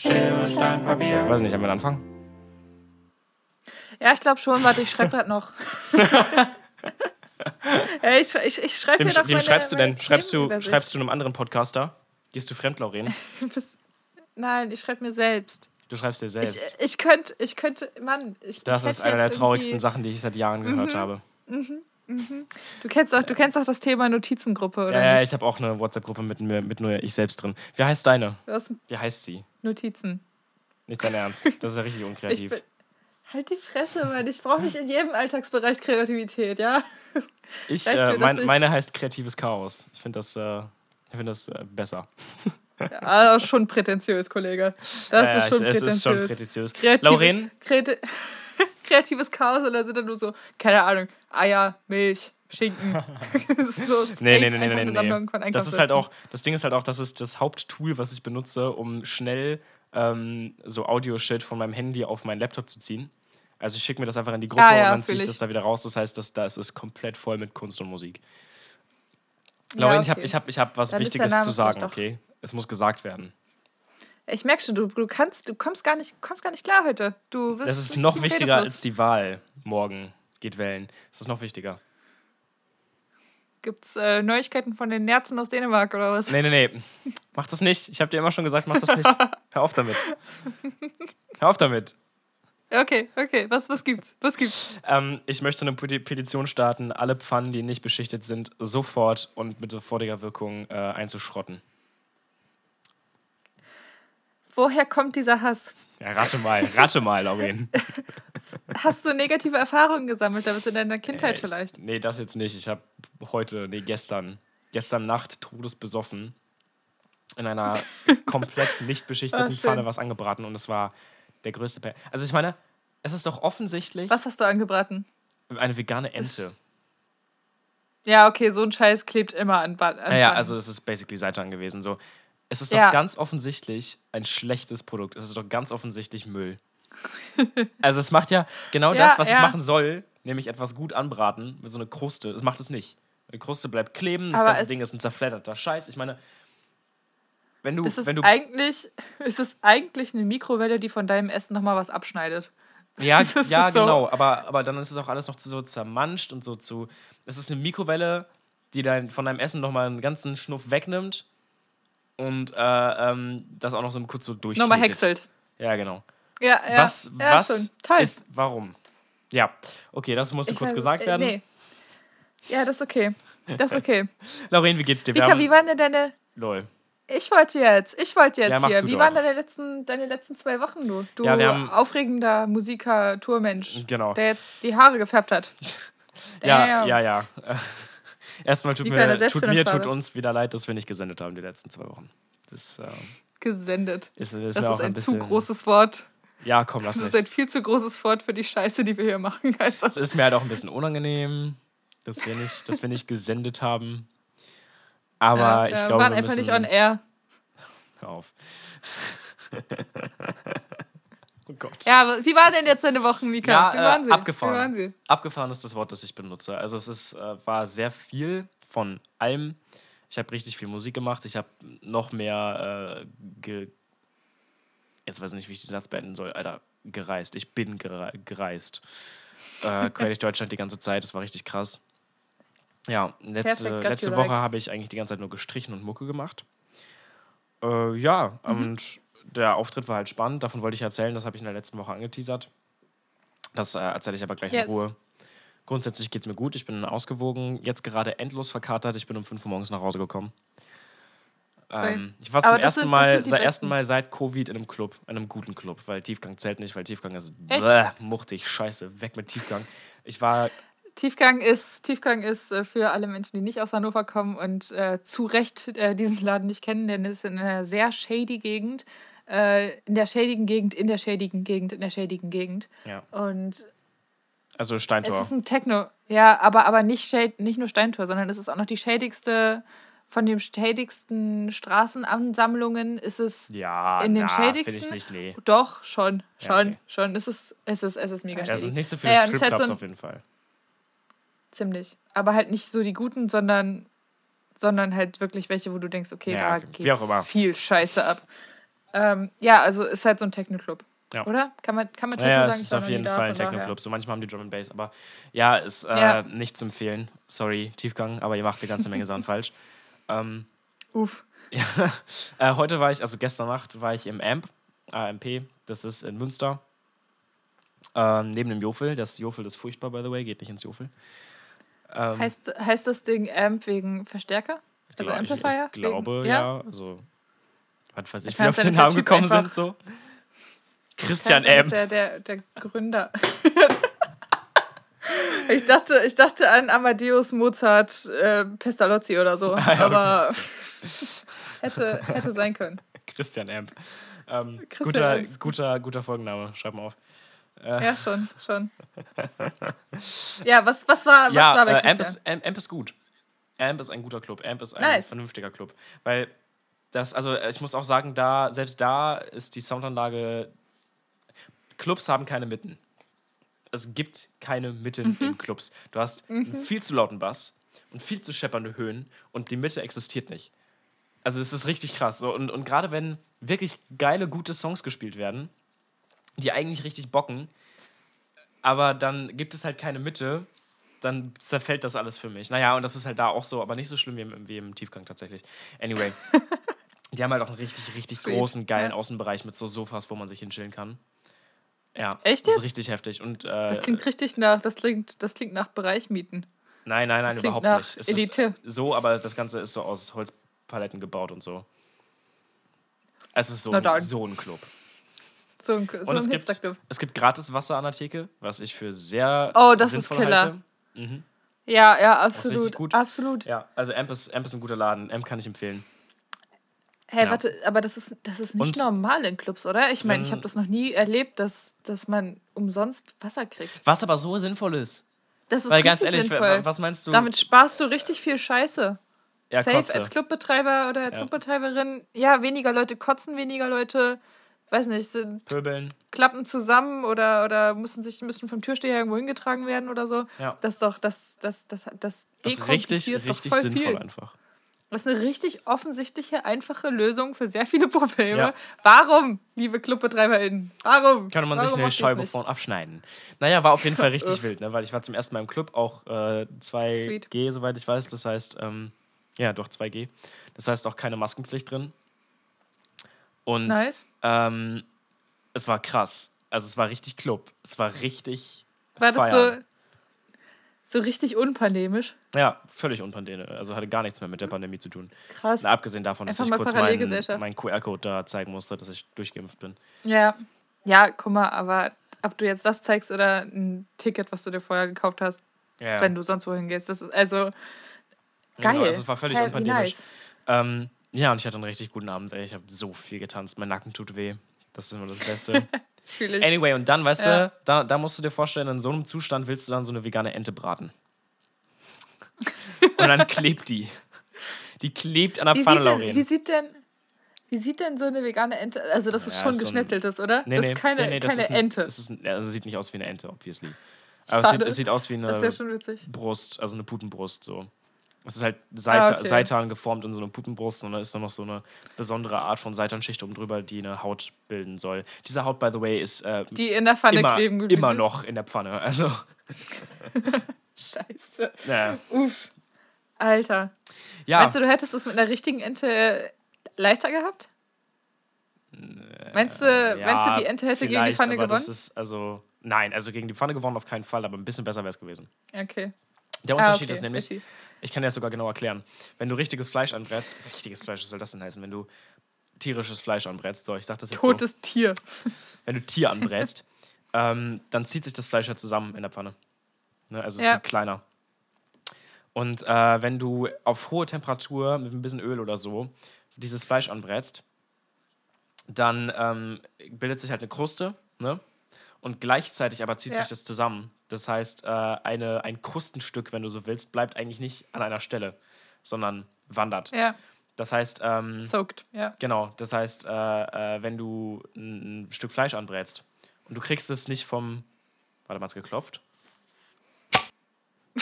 Schere, Stein, Papier. Weiß nicht, haben wir einen Anfang? Ja, ich glaube schon. Warte, ich schreibe gerade noch. ja, ich ich, ich schreibe Wem, hier noch wem meine, schreibst du denn? Schreibst du, schreibst du einem anderen Podcaster? Gehst du fremd, Lauren? Nein, ich schreibe mir selbst. Du schreibst dir Ich, selbst. ich könnte, ich könnte, Mann, ich Das ich ist eine der traurigsten irgendwie- Sachen, die ich seit Jahren gehört habe. Du kennst auch, du kennst auch das Thema Notizengruppe, oder Ja, nicht? ich habe auch eine WhatsApp-Gruppe mit, mir- mit nur ich selbst drin. Wie heißt deine? Hast Wie heißt sie? Notizen. Nicht dein Ernst. Das ist ja richtig Ich unkreativ. bin, halt die Fresse, Mann. Ich brauche nicht in jedem Alltagsbereich Kreativität, ja? Ich, äh, mein, ich- meine heißt kreatives Chaos. Ich finde das, äh, ich find das äh, besser. ja schon prätentiös, Kollege. Das Ja, ist schon ich- es ist schon prätentiös. prätentiös. Kreative, Lauren? Kreati kreatives Chaos da sind dann nur so, keine Ahnung, Eier, Milch, Schinken. Das so Nee, nee, nee, nee, nee, nee. Das ist halt auch, das Ding ist halt auch, das ist das Haupttool, was ich benutze, um schnell ähm, so Audio-Shit von meinem Handy auf meinen Laptop zu ziehen. Also ich schicke mir das einfach in die Gruppe Ah, ja, und dann ziehe ich das da wieder raus. Das heißt, das, da ist komplett voll mit Kunst und Musik. Ja, Lauren, ich habe okay. ich hab, ich hab was Dann Wichtiges zu sagen, okay? Es muss gesagt werden. Ich merke schon, du, du kannst, du kommst gar nicht, kommst gar nicht klar heute. Du bist Das ist noch wichtiger als die Wahl morgen geht wählen. Das ist noch wichtiger. Gibt's äh, Neuigkeiten von den Nerzen aus Dänemark oder was? Nee, nee, nee. Mach das nicht. Ich habe dir immer schon gesagt, mach das nicht. Hör auf damit. Hör auf damit. Okay, okay. Was, was gibt's? Was gibt's? Ähm, ich möchte eine Peti- Petition starten, alle Pfannen, die nicht beschichtet sind, sofort und mit sofortiger Wirkung äh, einzuschrotten. Woher kommt dieser Hass? Ja, rate mal, rate mal, Lauren. Hast du negative Erfahrungen gesammelt damit in deiner Kindheit ich- vielleicht? Nee, das jetzt nicht. Ich habe heute, nee, gestern, gestern Nacht todesbesoffen in einer komplett nicht beschichteten Ah, schön. Pfanne was angebraten und es war der größte. Pe also ich meine, es ist doch offensichtlich Was hast du angebraten? eine vegane Ente. Ja, okay, so ein Scheiß klebt immer an Bad. Ja, ja, also es ist basically Seitan gewesen. So, es ist doch Ja. ganz offensichtlich ein schlechtes Produkt. Es ist doch ganz offensichtlich Müll. Also es macht ja genau Ja, das, was es ja. machen soll, nämlich etwas gut anbraten mit so einer Kruste. Es macht es nicht. Die Kruste bleibt kleben, das Aber ganze es- Ding ist ein zerfledderter Scheiß. Ich meine, wenn du, ist es wenn du eigentlich, ist es eigentlich eine Mikrowelle, die von deinem Essen nochmal was abschneidet? Ja, Das ist ja so. genau. Aber, aber dann ist es auch alles noch so zermanscht und so zu. Es ist eine Mikrowelle, die dein, von deinem Essen nochmal einen ganzen Schnuff wegnimmt und äh, ähm, das auch noch so kurz so durch. Nochmal häckselt. Ja, genau. Ja, ja. was ja, was schon. Toll. ist. Warum? Ja, okay, das musste Ich kurz weiß- gesagt äh, werden. Nee. Ja, das ist okay. Das ist okay. Lauren, wie geht's dir? Vika, wie waren denn deine. Lol. Ich wollte jetzt, ich wollte jetzt Ja, hier. Wie doch. waren deine letzten, deine letzten zwei Wochen, du? Du Ja, haben- aufregender Musiker-Tourmensch, Genau. der jetzt die Haare gefärbt hat. Ja, ja, ja. Erstmal tut mir, tut mir, tut uns wieder leid, dass wir nicht gesendet haben die letzten zwei Wochen. Das äh, Gesendet. ist, ist Das ist ein, ein bisschen. zu großes Wort. Ja, komm, lass Das mich. ist ein viel zu großes Wort für die Scheiße, die wir hier machen. Also, Es ist mir halt auch ein bisschen unangenehm, dass wir nicht, dass wir nicht gesendet haben. Aber ja, ich glaube, waren wir einfach nicht on air. Hör auf. oh Gott. Ja, aber wie waren denn jetzt deine Wochen, Mika? Ja, wie äh, waren sie? abgefahren. Wie waren sie? Abgefahren ist das Wort, das ich benutze. Also es ist, äh, war sehr viel von allem. Ich habe richtig viel Musik gemacht. Ich habe noch mehr äh, ge Jetzt weiß ich nicht, wie ich diesen Satz beenden soll. Alter, gereist. Ich bin gere gereist. Äh, quer durch Deutschland die ganze Zeit. Das war richtig krass. Ja, letzte, Perfect, letzte Woche like. habe ich eigentlich die ganze Zeit nur gestrichen und Mucke gemacht. Äh, ja, Mhm. und der Auftritt war halt spannend. Davon wollte ich erzählen. Das habe ich in der letzten Woche angeteasert. Das äh, erzähle ich aber gleich Yes. in Ruhe. Grundsätzlich geht es mir gut. Ich bin ausgewogen. Jetzt gerade endlos verkatert. Ich bin um 5 Uhr morgens nach Hause gekommen. Ähm, ich war zum ersten sind- Mal, seit ersten. Mal seit Covid in einem Club, in einem guten Club, weil Tiefgang zählt nicht, weil Tiefgang ist bäh, muchtig, scheiße, weg mit Tiefgang. Ich war, Tiefgang ist, Tiefgang ist äh, für alle Menschen, die nicht aus Hannover kommen und äh, zu Recht äh, diesen Laden nicht kennen, denn es ist in einer sehr shady Gegend. Äh, in der shadigen Gegend, in der shadigen Gegend, in der shadigen Gegend. ja, Und also es Steintor. ist ein Techno. Ja, aber, aber nicht, shade, nicht nur Steintor, sondern es ist auch noch die shadigste, von den shadigsten Straßenansammlungen ist es Ja, in den na, shadigsten. finde ich nicht, nee. Doch, schon, Ja, schon, okay. schon. Es ist, es ist, es ist mega Da shady. sind nicht so viele Ja, es ist halt Stripclubs so auf jeden Fall. Ziemlich. Aber halt nicht so die guten, sondern, sondern halt wirklich welche, wo du denkst, okay, Ja, da geht viel Scheiße ab. Ähm, ja, also ist halt so ein Techno-Club. Ja. Oder? Kann man, kann man Techno Ja, ja, sagen? es Ich ist auf jeden Fall ein. Techno-Club. So manchmal haben die Drum and Bass, aber ja, ist äh, Ja. nicht zu empfehlen. Sorry, Tiefgang, aber ihr macht eine ganze Menge Sachen falsch. Ähm, Uff. ja. äh, heute war ich, also gestern Nacht war ich im AMP, AMP, das ist in Münster. Ähm, neben dem Jofel. Das Jofel ist furchtbar, by the way, geht nicht ins Jofel. Ähm, Heißt, heißt das Ding Amp wegen Verstärker? Also gla- ich, Amplifier? Ich glaube, wegen, ja. Also, was weiß ich, Ich wie auf den Namen gekommen sind, so. Christian sein, dass Amp. er der, der Gründer. ich, dachte, ich dachte an Amadeus Mozart äh, Pestalozzi oder so. Ah, ja, aber hätte, hätte sein können. Christian Amp. Ähm, Christian guter, Amp guter, guter Folgenname, schreib mal auf. Äh, Ja, schon, schon. Ja, was, was war, was ja, war bei äh, Christian? Amp, ist, Amp, Amp ist gut. Amp ist ein guter Club. Amp ist ein Nice. vernünftiger Club. Weil das, also äh, ich muss auch sagen, da, selbst da ist die Soundanlage. Clubs haben keine Mitten. Es gibt keine Mitten Mhm. in Clubs. Du hast einen viel zu lauten Bass und viel zu scheppernde Höhen und die Mitte existiert nicht. Also das ist richtig krass. Und, und gerade wenn wirklich geile, gute Songs gespielt werden, die eigentlich richtig bocken, aber dann gibt es halt keine Mitte, dann zerfällt das alles für mich. Naja, und das ist halt da auch so, aber nicht so schlimm wie im, wie im Tiefgang tatsächlich. Anyway, die haben halt auch einen richtig, richtig Sweet, großen, geilen ja. Außenbereich mit so Sofas, wo man sich hinchillen kann. Ja, Echt das ist jetzt? richtig heftig. Und, äh, Das klingt richtig nach, das klingt, das klingt nach Bereichmieten. nein, nein, nein, das überhaupt nicht. Es Elite. ist so, aber das Ganze ist so aus Holzpaletten gebaut und so. Es ist so, ein, so ein Club. So ein, so Und es gibt, es gibt gratis Wasser an der Theke, was ich für sehr Oh, das ist Killer. Mhm. Ja, ja, absolut. gut. Absolut. Ja, also Amp ist, Amp ist ein guter Laden. Amp kann ich empfehlen. Hey, Ja. warte, aber das ist, das ist nicht Und- normal in Clubs, oder? Ich meine, ich Wenn- habe das noch nie erlebt, dass, dass man umsonst Wasser kriegt. Was aber so sinnvoll ist. Das ist Weil ganz ehrlich, sinnvoll. was meinst du? Damit sparst du richtig viel Scheiße. ja, Safe Kotze. als Clubbetreiber oder Clubbetreiberin. Ja, weniger Leute kotzen, weniger Leute, weiß nicht, sind, Pöbeln. klappen zusammen oder, oder müssen sich müssen vom Türsteher irgendwo hingetragen werden oder so. Ja. Das ist doch, das, das, das, das, Das ist richtig, richtig voll sinnvoll viel. einfach. Das ist eine richtig offensichtliche, einfache Lösung für sehr viele Probleme. Ja. Warum, liebe ClubbetreiberInnen? Warum? Könnte man sich Warum eine macht ihr's Scheibe vorn abschneiden. Naja, war auf jeden Fall richtig wild, ne? weil ich war zum ersten Mal im Club, auch äh, 2G, soweit ich weiß. Das heißt, ähm, ja, doch 2G. Das heißt auch keine Maskenpflicht drin. Und Nice. ähm, es war krass. Also es war richtig Club. Es war richtig. War das feiern. so, so richtig unpandemisch? Ja, völlig unpandemisch. Also hatte gar nichts mehr mit der Pandemie zu tun. Krass. Na, abgesehen davon, dass Einfach ich kurz meinen mein QR-Code da zeigen musste, dass ich durchgeimpft bin. Ja. Ja, guck mal, aber ob du jetzt das zeigst oder ein Ticket, was du dir vorher gekauft hast, Ja, wenn du sonst wohin gehst, das ist also geil. Genau, also es war völlig wie unpandemisch. nice. Ähm, ja, und ich hatte einen richtig guten Abend. Ey. Ich habe so viel getanzt. Mein Nacken tut weh. Das ist immer das Beste. Fühl ich. anyway, und dann, weißt Ja. du, da, da musst du dir vorstellen, in so einem Zustand willst du dann so eine vegane Ente braten. und dann klebt die. Die klebt an der Wie Pfanne, Lauren. wie, sieht denn, wie sieht denn so eine vegane Ente? Also, das ist Ja, schon so geschnetzeltes, oder? Nee, das ist keine, nee, nee, das keine ist ein, Ente. Es, ist ein, also sieht nicht aus wie eine Ente, obviously. Aber es sieht, es sieht aus wie eine das ja. Brust, also eine Putenbrust so. Es ist halt Seita, Ah, okay. Seitan geformt in so eine Putenbrust und da ist dann noch so eine besondere Art von Seitanschicht oben drüber, die eine Haut bilden soll. Diese Haut, by the way, ist äh, Die in der Pfanne immer, kleben immer ist. noch in der Pfanne. Also, Scheiße. naja. Uff. Alter. ja, Meinst du, du hättest es mit einer richtigen Ente leichter gehabt? Meinst du, Äh, ja, meinst du die Ente hätte gegen die Pfanne gewonnen? Ist, also, nein, also gegen die Pfanne gewonnen auf keinen Fall, aber ein bisschen besser wäre es gewesen. Okay. Der Ah, Unterschied okay. ist nämlich. Ich kann dir das sogar genau erklären. Wenn du richtiges Fleisch anbrätst, richtiges Fleisch, was soll das denn heißen? Wenn du tierisches Fleisch anbrätst, so, ich sag das jetzt so. Totes Tier. wenn du Tier anbrätst, ähm, dann zieht sich das Fleisch ja zusammen in der Pfanne. Ne? Also es Ja. wird kleiner. Und äh, wenn du auf hohe Temperatur mit ein bisschen Öl oder so dieses Fleisch anbrätst, dann ähm, bildet sich halt eine Kruste, ne? Und gleichzeitig aber zieht Ja. sich das zusammen. Das heißt, äh, eine, ein Krustenstück, wenn du so willst, bleibt eigentlich nicht an einer Stelle, sondern wandert. Ja, Das heißt, ähm, soaked. Ja. Genau, das heißt, äh, äh, wenn du ein, ein Stück Fleisch anbrätst und du kriegst es nicht vom. Warte mal, hat's geklopft?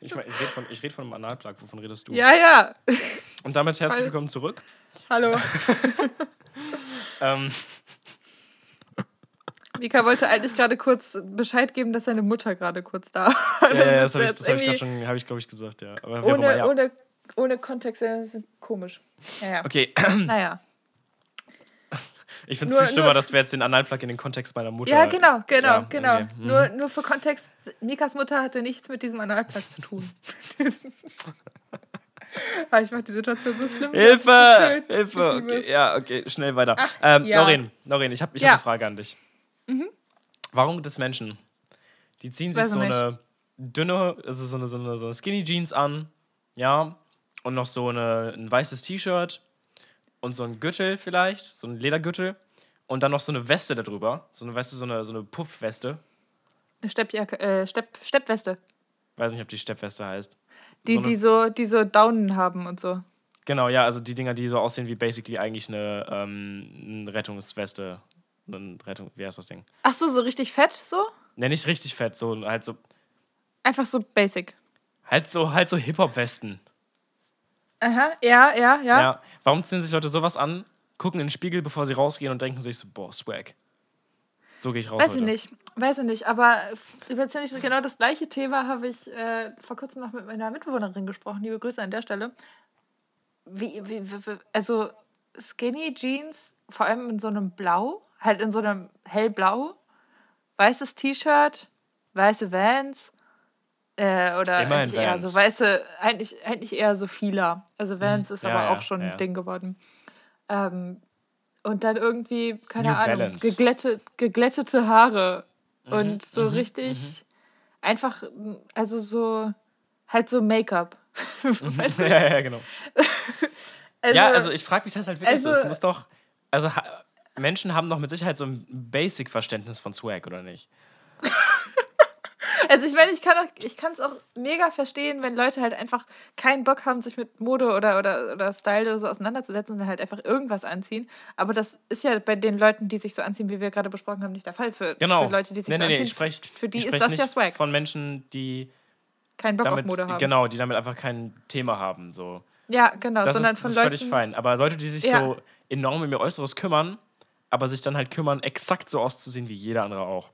ich mein, ich rede von, ich red von einem Analplug, wovon redest du? Ja, ja. Und damit herzlich willkommen zurück. Hallo. Ähm, Mika wollte eigentlich gerade kurz Bescheid geben, dass seine Mutter gerade kurz da war. ja, ja, das habe ich, das hab ich schon, habe ich glaube ich gesagt, ja. Aber ohne, ja. ohne, ohne Kontext, das ist komisch. Ja. Okay, Naja. ich finde es viel schlimmer, dass wir jetzt den Analplug in den Kontext meiner Mutter. Ja, genau, genau, Ja, genau. okay. Mhm. Nur, nur für Kontext, Mikas Mutter hatte nichts mit diesem Analplug zu tun. Aber ich mache die Situation so schlimm. Das so Hilfe! Hilfe! Okay, ja, okay, schnell weiter. ähm, ja. Noreen, Noreen, ich habe ich Ja. Hab eine Frage an dich. Warum gibt es Menschen, die ziehen sich Weiß so eine dünne, also so eine, so eine, so eine Skinny Jeans an, ja, und noch so eine, ein weißes T-Shirt und so ein Gürtel vielleicht, so ein Ledergürtel und dann noch so eine Weste darüber, so eine, du, so eine, so eine Puffweste. Eine Steppjacke, äh, Stepp, Steppweste. Weiß nicht, ob die Steppweste heißt. Die, So eine- die, so, die so Daunen haben und so. Genau, ja, also die Dinger, die so aussehen wie basically eigentlich eine, ähm, eine Rettungsweste. Eine Rettung, wie heißt das Ding? Ach so, so richtig fett so? Ne, nicht richtig fett, so halt so, Einfach so basic. halt so, halt so Hip-Hop-Westen. Aha, ja, ja, ja. Ja. Warum ziehen sich Leute sowas an, gucken in den Spiegel, bevor sie rausgehen und denken sich so, boah, Swag. So gehe ich raus Weiß heute. ich nicht, weiß ich nicht. Aber über ziemlich genau das gleiche Thema habe ich äh, vor kurzem noch mit meiner Mitbewohnerin gesprochen. Liebe Grüße an der Stelle. Wie, wie, wie also Skinny Jeans, vor allem in so einem Blau, halt in so einem hellblau, weißes T-Shirt, weiße Vans. Äh, oder Immer eigentlich eher so weiße, eigentlich, eigentlich eher so Fila. Also Vans ist Ja, aber ja, auch schon ja. ein Ding geworden. Ähm, und dann irgendwie, keine New Ahnung, Balance. geglättet, geglättete Haare. Mhm, und so richtig einfach, also so, halt so Make-up. weißt du? ja, ja, genau. Also, ja, also ich frage mich das halt wirklich so. also- Es muss doch. Also Menschen haben doch mit Sicherheit so ein Basic-Verständnis von Swag, oder nicht? also ich meine, ich kann auch, es auch mega verstehen, wenn Leute halt einfach keinen Bock haben, sich mit Mode oder, oder, oder Style oder so auseinanderzusetzen und dann halt einfach irgendwas anziehen. Aber das ist ja bei den Leuten, die sich so anziehen, wie wir gerade besprochen haben, nicht der Fall. Für, Genau. für Leute, die sich nee, so nee, nee, anziehen, ich sprech, für die ist das ja Swag. Von Menschen, die keinen Bock damit, auf Mode haben. genau, die damit einfach kein Thema haben. So. Ja, genau. Das sondern ist, das von ist Leuten. völlig fein. Aber Leute, die sich Ja. so enorm um ihr Äußeres kümmern, aber sich dann halt kümmern, exakt so auszusehen wie jeder andere auch.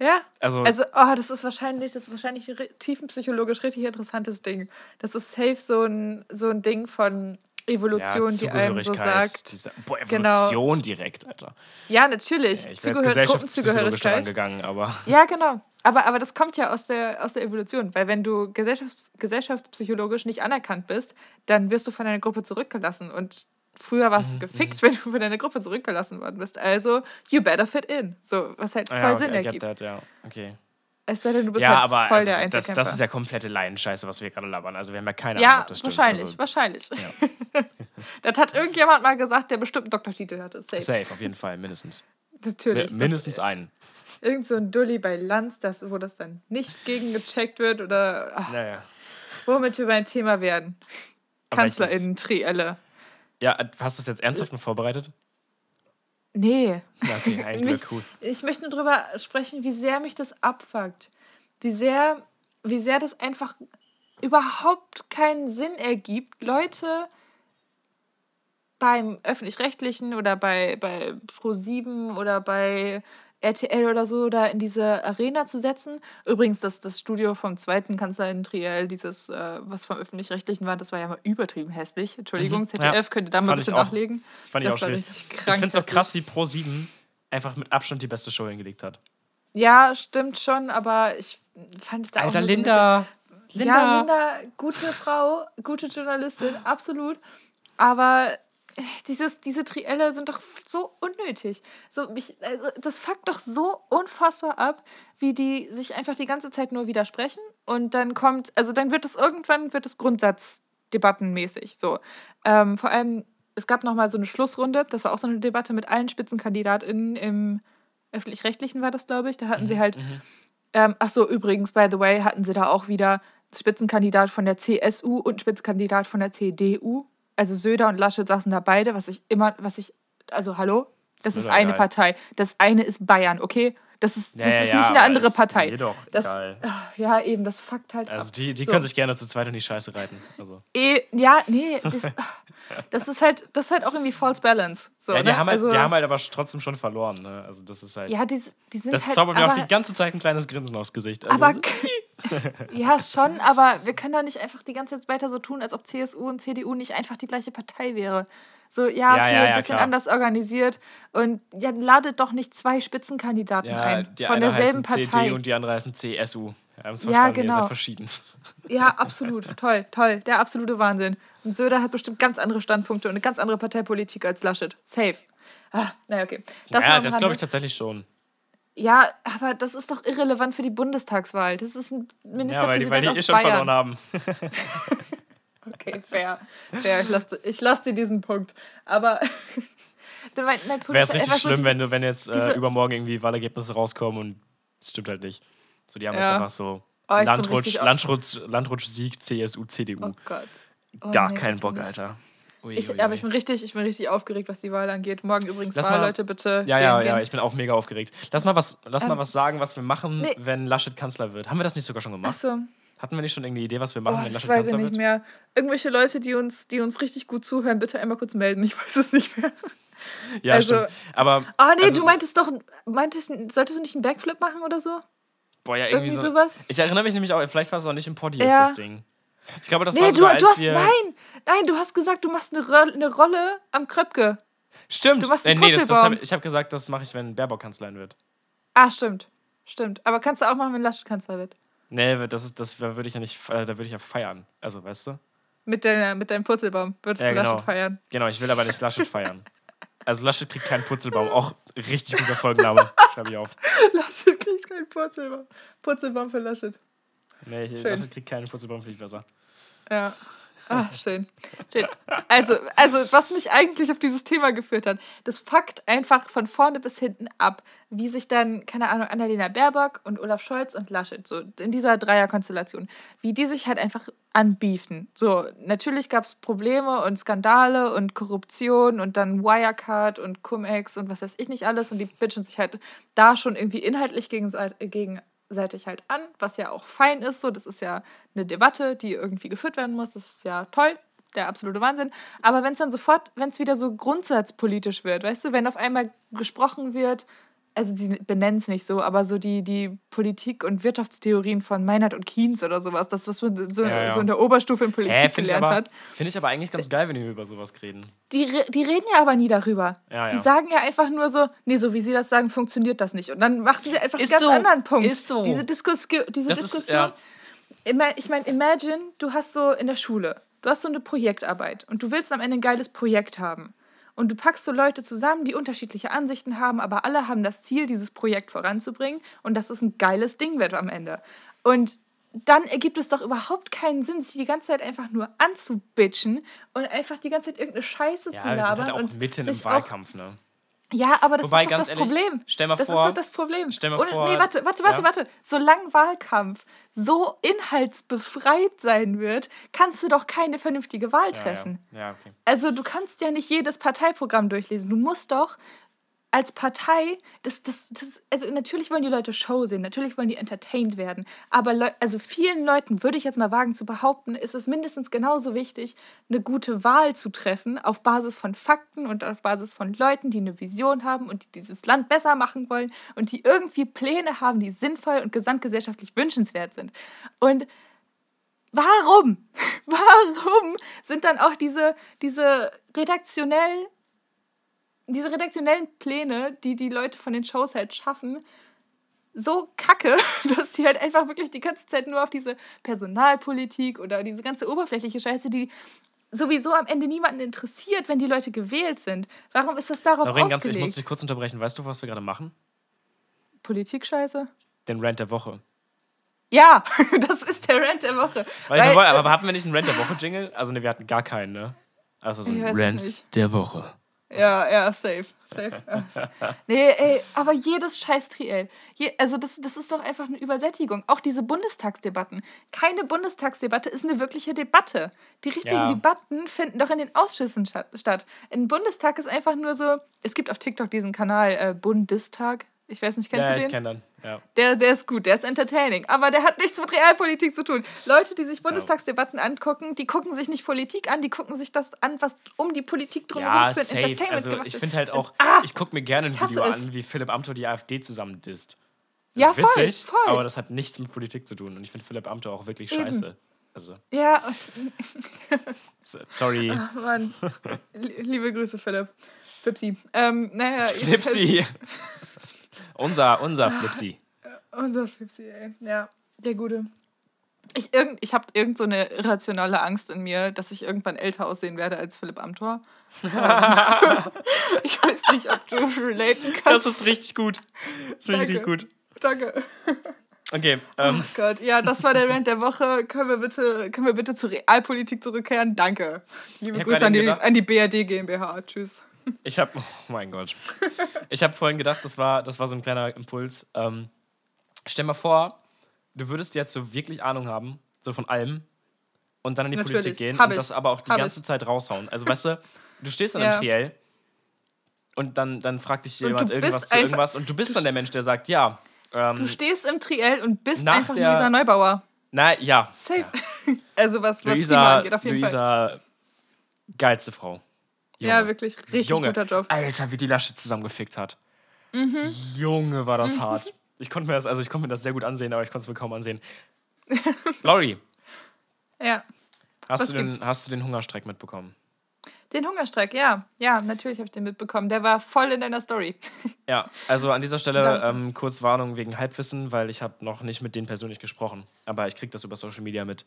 Ja, Also, Also, oh, das ist wahrscheinlich, das ist wahrscheinlich tiefenpsychologisch richtig interessantes Ding. Das ist safe so ein, so ein Ding von Evolution, die einem so sagt. Diese, boah, Genau. Evolution direkt, Alter. Ja, natürlich. Ja, ich jetzt Zugehör Gruppenzugehörigkeit. gegangen, aber Ja, genau. Aber, aber das kommt ja aus der, aus der Evolution, weil wenn du gesellschafts gesellschaftspsychologisch nicht anerkannt bist, dann wirst du von deiner Gruppe zurückgelassen. Und früher warst Mhm, du gefickt, wenn du von deiner Gruppe zurückgelassen worden bist. Also, you better fit in. So, was halt voll Ah ja, Sinn okay, get ergibt. that, ja, okay. Es sei denn, du bist Ja, halt aber voll also, der das, Einzelkämpfer. das ist ja komplette Laienscheiße, was wir gerade labern. Also wir haben ja keine Ahnung, Ja, ob das stimmt. wahrscheinlich, Also, wahrscheinlich. ja. Das hat irgendjemand mal gesagt, der bestimmt einen Doktortitel hatte. Safe. Safe, auf jeden Fall, mindestens. Natürlich. Mi- mindestens einen. Das, irgend so ein Dulli bei Lanz, das, wo das dann nicht gegengecheckt wird oder ach, Naja. womit wir beim Thema werden. Kanzlerinnen-Trielle. Ja, hast du es jetzt ernsthaft noch vorbereitet? Nee. Ja, okay, eigentlich Mich- cool. Ich möchte nur drüber sprechen, wie sehr mich das abfuckt. Wie sehr, wie sehr das einfach überhaupt keinen Sinn ergibt, Leute beim öffentlich-rechtlichen oder bei, bei Pro7 oder bei RTL oder so da in diese Arena zu setzen. Übrigens, das, das Studio vom zweiten Kanzlerin Triel, dieses, äh, was vom öffentlich-rechtlichen war, das war ja mal übertrieben hässlich. Entschuldigung, Mhm, ZDF, ja. könnt ihr da mal Fand bitte ich auch. nachlegen. Fand ich das auch war schwierig. richtig Ich krank. finde es auch krass, wie Pro7 einfach mit Abstand die beste Show hingelegt hat. Ja, stimmt schon, aber ich fand es da auch Alter, so mit Linda. dem- Ja, Linda, gute Frau, gute Journalistin, absolut. Aber dieses, diese Trielle sind doch so unnötig. So, mich, also, das fuckt doch so unfassbar ab, wie die sich einfach die ganze Zeit nur widersprechen. Und dann kommt, also dann wird es irgendwann, wird es Grundsatzdebattenmäßig. So. Ähm, vor allem, es gab noch mal so eine Schlussrunde, das war auch so eine Debatte mit allen SpitzenkandidatInnen im öffentlich-rechtlichen war das, glaube ich. Da hatten sie halt ähm, ach so, übrigens, by the way, hatten sie da auch wieder Spitzenkandidat von der CSU und Spitzenkandidat von der CDU. Also Söder und Laschet saßen da beide, was ich immer, was ich, also hallo, das mir ist eine egal. Partei. Das eine ist Bayern, okay? Das ist, das ja, ist ja, nicht eine andere Partei. mir doch das, egal. ah, ja, eben, das fuckt halt Also ab. die, die So. können sich gerne zu zweit in die Scheiße reiten. Also. Eh, ja, nee, das, ah, das ist halt, das ist halt auch irgendwie false balance. So, ja, die, ne? haben halt, also, die haben halt aber trotzdem schon verloren. Ne? Also das ist halt. ja, die, die sind das halt, zaubert mir auch die ganze Zeit ein kleines Grinsen aufs Gesicht. Also, aber ja, schon, aber wir können doch nicht einfach die ganze Zeit weiter so tun, als ob CSU und CDU nicht einfach die gleiche Partei wäre. So, ja, Ja, okay, ja, ja, ein bisschen klar. anders organisiert und ja, ladet doch nicht zwei Spitzenkandidaten ja, ein die von eine derselben heißen Partei. CD und die andere heißen CSU. Ja, ihr genau. verschieden. Ja, absolut. Toll, toll. Der absolute Wahnsinn. Und Söder hat bestimmt ganz andere Standpunkte und eine ganz andere Parteipolitik als Laschet. Safe. Ah, naja, okay. Das ja, das glaube ich tatsächlich schon. Ja, aber das ist doch irrelevant für die Bundestagswahl. Das ist ein Ja, weil die, Ministerpräsident weil die aus eh schon Bayern. verloren haben. Okay, fair. fair. Ich lasse ich lass dir diesen Punkt. Aber mein, mein Punkt Wäre es richtig so schlimm, diese- wenn, du, wenn jetzt äh, übermorgen irgendwie Wahlergebnisse rauskommen und es stimmt halt nicht. So, die haben jetzt Ja. einfach so Oh, Landrutsch, au- Landrutsch, Landrutsch-Sieg, CSU, CDU. Oh Gott. Oh, Gar nee, keinen Bock. Alter. Ui, Ich, ui, aber ui. ich bin richtig, ich bin richtig aufgeregt, was die Wahl angeht. Morgen übrigens Lass Wahl, mal- Leute, bitte. Ja, ja, ja, ich bin auch mega aufgeregt. Lass mal was, lass mal Ähm, was sagen, was wir machen, nee. wenn Laschet Kanzler wird. Haben wir das nicht sogar schon gemacht? Achso, Hatten wir nicht schon irgendeine Idee, was wir oh, machen, wenn das weiß ich nicht mehr. Irgendwelche Leute, die uns, die uns richtig gut zuhören, bitte einmal kurz melden. Ich weiß es nicht mehr. Ja, Also- stimmt. Aber, Ah, nee, also, du meintest doch, meintest, solltest du nicht einen Backflip machen oder so? boah, ja, irgendwie, Irgendwie so. sowas? Ich erinnere mich nämlich auch, vielleicht war es auch nicht im Poddy, Ja. das Ding. Ich glaube, das nee, war du, sogar, als du hast, nein, nein, du hast gesagt, du machst eine, Ro eine Rolle am Kröpke. Stimmt. Du machst äh, einen nee, das, das hab, ich habe gesagt, das mache ich, wenn Baerbock Kanzlerin wird. Ah, stimmt, stimmt. Aber kannst du auch machen, wenn Laschet Kanzler wird? Nee, das, ist, das würde ich ja nicht, äh, da würde ich ja feiern. Also, weißt du? Mit, deiner, mit deinem Purzelbaum würdest Ja, du Laschet genau. feiern. Genau, ich will aber nicht Laschet feiern. Also Laschet kriegt keinen Purzelbaum. Auch richtig guter Folgenname. Schreibe ich auf. Laschet kriegt keinen Purzelbaum. Purzelbaum für Laschet. Nee, ich, Schön. Laschet kriegt keinen Purzelbaum, finde ich besser. Ja. Ah, schön. schön. Also, also, was mich eigentlich auf dieses Thema geführt hat, das fuckt einfach von vorne bis hinten ab, wie sich dann, keine Ahnung, Annalena Baerbock und Olaf Scholz und Laschet, so in dieser Dreierkonstellation, wie die sich halt einfach anbiefen. So, natürlich gab es Probleme und Skandale und Korruption und dann Wirecard und Cum-Ex und was weiß ich nicht alles und die bitchen sich halt da schon irgendwie inhaltlich gegenseit- gegenseitig halt an, was ja auch fein ist. So, das ist ja eine Debatte, die irgendwie geführt werden muss. Das ist ja toll, der absolute Wahnsinn. Aber wenn es dann sofort, wenn es wieder so grundsatzpolitisch wird, weißt du, wenn auf einmal gesprochen wird, also sie benennen es nicht so, aber so die, die Politik- und Wirtschaftstheorien von Meinert und Keynes oder sowas, das, was man so, Ja, ja. so in der Oberstufe in Politik finde ich, gelernt aber- hat. find ich aber eigentlich ganz geil, wenn die über sowas reden. Die, die reden ja aber nie darüber. Ja, Die sagen ja einfach nur so, nee, so wie sie das sagen, funktioniert das nicht. Und dann machen sie einfach einen Ist ganz so, anderen Punkt. ist so. Diese, Diskus diese Das ist, Diskussion. Ima- Ich meine, imagine, du hast so in der Schule, du hast so eine Projektarbeit und du willst am Ende ein geiles Projekt haben. Und du packst so Leute zusammen, die unterschiedliche Ansichten haben, aber alle haben das Ziel, dieses Projekt voranzubringen und dass es ein geiles Ding wird am Ende. Und dann ergibt es doch überhaupt keinen Sinn, sich die ganze Zeit einfach nur anzubitchen und einfach die ganze Zeit irgendeine Scheiße Ja, zu sind labern. halt auch und mitten im Wahlkampf, ne? Ja, aber das Wobei, ist doch das ehrlich, Problem. stell mal das vor- ist doch das Problem. stell mal Und, vor- nee, warte, warte, warte, ja? warte. Solange Wahlkampf so inhaltsbefreit sein wird, kannst du doch keine vernünftige Wahl treffen. ja. ja, okay. Also du kannst ja nicht jedes Parteiprogramm durchlesen. Du musst doch als Partei, das, das, das, also natürlich wollen die Leute Show sehen, natürlich wollen die entertained werden, aber Leu also vielen Leuten, würde ich jetzt mal wagen zu behaupten, ist es mindestens genauso wichtig, eine gute Wahl zu treffen, auf Basis von Fakten und auf Basis von Leuten, die eine Vision haben und die dieses Land besser machen wollen und die irgendwie Pläne haben, die sinnvoll und gesamtgesellschaftlich wünschenswert sind. Und warum? Warum sind dann auch diese, diese redaktionell, diese redaktionellen Pläne, die die Leute von den Shows halt schaffen, so kacke, dass die halt einfach wirklich die ganze Zeit nur auf diese Personalpolitik oder diese ganze oberflächliche Scheiße, die sowieso am Ende niemanden interessiert, wenn die Leute gewählt sind. Warum ist das darauf Lauren, ganz, ich ausgelegt? muss dich kurz unterbrechen. Weißt du, was wir gerade machen? Politik-Scheiße? Den Rant der Woche. Ja, das ist der Rant der Woche. Weil, wollen, aber hatten wir nicht einen Rant der Woche-Jingle? Also, ne, wir hatten gar keinen, ne? Also so ein Rant der Woche. Ja, ja, safe. safe. ja. Nee, ey, aber jedes scheiß Triell. Je, also das, das ist doch einfach eine Übersättigung. Auch diese Bundestagsdebatten. Keine Bundestagsdebatte ist eine wirkliche Debatte. Die richtigen Ja. Debatten finden doch in den Ausschüssen statt. Ein Bundestag ist einfach nur so, es gibt auf TikTok diesen Kanal äh, Bundestag. Ich weiß nicht, kennst ja, du den? ich kenne den. Ja. Der, der ist gut, der ist entertaining. Aber der hat nichts mit Realpolitik zu tun. Leute, die sich Bundestagsdebatten angucken, die gucken sich nicht Politik an, die gucken sich das an, was um die Politik drumherum Ja, für ein safe. Entertainment Also gemacht ich finde halt auch, Ah, ich gucke mir gerne ein Video an, wie Philipp Amthor die AfD zusammen disst. Ja, ist voll, witzig, voll. aber das hat nichts mit Politik zu tun. Und ich finde Philipp Amthor auch wirklich Eben. scheiße. Also, Ja, sorry. ach Mann. Lie- Liebe Grüße, Philipp. Flipsi. Ähm, naja, Flipsi. unser, unser Flipsi. Unser Flipsi, ey. Ja, der Gute. Ich, irgend, ich habe irgend so eine irrationale Angst in mir, dass ich irgendwann älter aussehen werde als Philipp Amthor. Ähm, ich weiß nicht, ob du relaten kannst. Das ist richtig gut. Das ist richtig gut. Danke. Okay, ähm, Oh Gott, ja, das war der Rant der Woche. Können wir bitte, können wir bitte zur Realpolitik zurückkehren? Danke. Liebe Grüße an die, an die BRD GmbH. Tschüss. Ich habe, oh mein Gott. Ich habe vorhin gedacht, das war, das war so ein kleiner Impuls. Ähm, stell mal vor, du würdest jetzt so wirklich Ahnung haben, so von allem, und dann in die Natürlich. Politik gehen Hab und ich. das aber auch die Hab ganze Zeit raushauen. Also weißt du, du stehst dann Ja. im Triell und dann, dann fragt dich jemand irgendwas zu irgendwas und du bist du dann der Mensch, der sagt, ja. Ähm, Du stehst im Triell und bist einfach der- Luisa Neubauer. na ja. Safe. Also was, was Klima Luisa, angeht, auf jeden Fall. Luisa, geilste Frau. Ja, Junge. wirklich. Richtig Junge. guter Job. Alter, wie die Lasche zusammengefickt hat. Mhm. Junge, war das hart. Ich konnte mir das, also ich konnte mir das sehr gut ansehen, aber ich konnte es mir kaum ansehen. Lori, Ja. hast Was du, den, gibt's? hast du den Hungerstreik mitbekommen? Den Hungerstreik, ja. Ja, natürlich habe ich den mitbekommen. Der war voll in deiner Story. Ja, also an dieser Stelle ähm, kurz Warnung wegen Halbwissen, weil ich habe noch nicht mit denen persönlich gesprochen, aber ich kriege das über Social Media mit.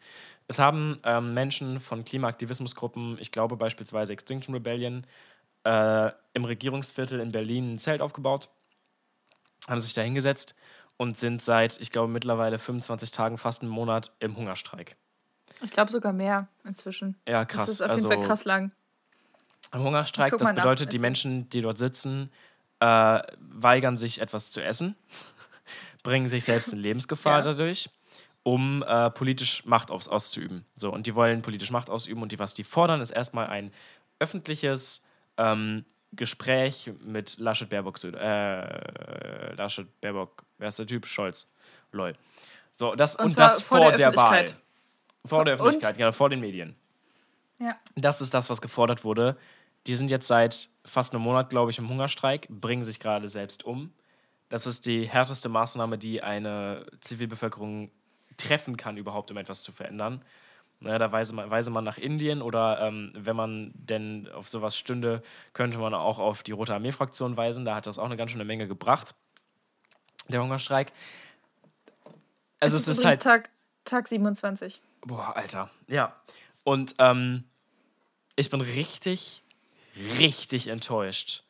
Es haben ähm, Menschen von Klimaaktivismusgruppen, ich glaube beispielsweise Extinction Rebellion, äh, im Regierungsviertel in Berlin ein Zelt aufgebaut, haben sich da hingesetzt und sind seit, ich glaube, mittlerweile 25 Tagen, fast einen Monat im Hungerstreik. Ich glaube sogar mehr inzwischen. Ja, krass. Das ist auf also, jeden Fall krass lang. Im Hungerstreik, das mal nach, bedeutet, die also. Menschen, die dort sitzen, äh, weigern sich etwas zu essen, bringen sich selbst in Lebensgefahr Ja. dadurch, um äh, politisch Macht aus, auszuüben. So, und die wollen politisch Macht ausüben und die, was die fordern, ist erstmal ein öffentliches ähm, Gespräch mit Laschet Baerbock, äh, Laschet Baerbock, wer ist der Typ? Scholz. Lol. So, das, und, Und das vor vor, der der, Wahl. Öffentlichkeit. Vor der Und- Öffentlichkeit, genau, vor den Medien. Ja. Das ist das, was gefordert wurde. Die sind jetzt seit fast einem Monat, glaube ich, im Hungerstreik, bringen sich gerade selbst um. Das ist die härteste Maßnahme, die eine Zivilbevölkerung treffen kann, überhaupt, um etwas zu verändern. Na, da weise man, weise man nach Indien oder ähm, wenn man denn auf sowas stünde, könnte man auch auf die Rote Armee-Fraktion weisen. Da hat das auch eine ganz schöne Menge gebracht, der Hungerstreik. Also es, ist übrigens halt. Tag, Tag 27. Boah, Alter. Ja. Und ähm, ich bin richtig, richtig enttäuscht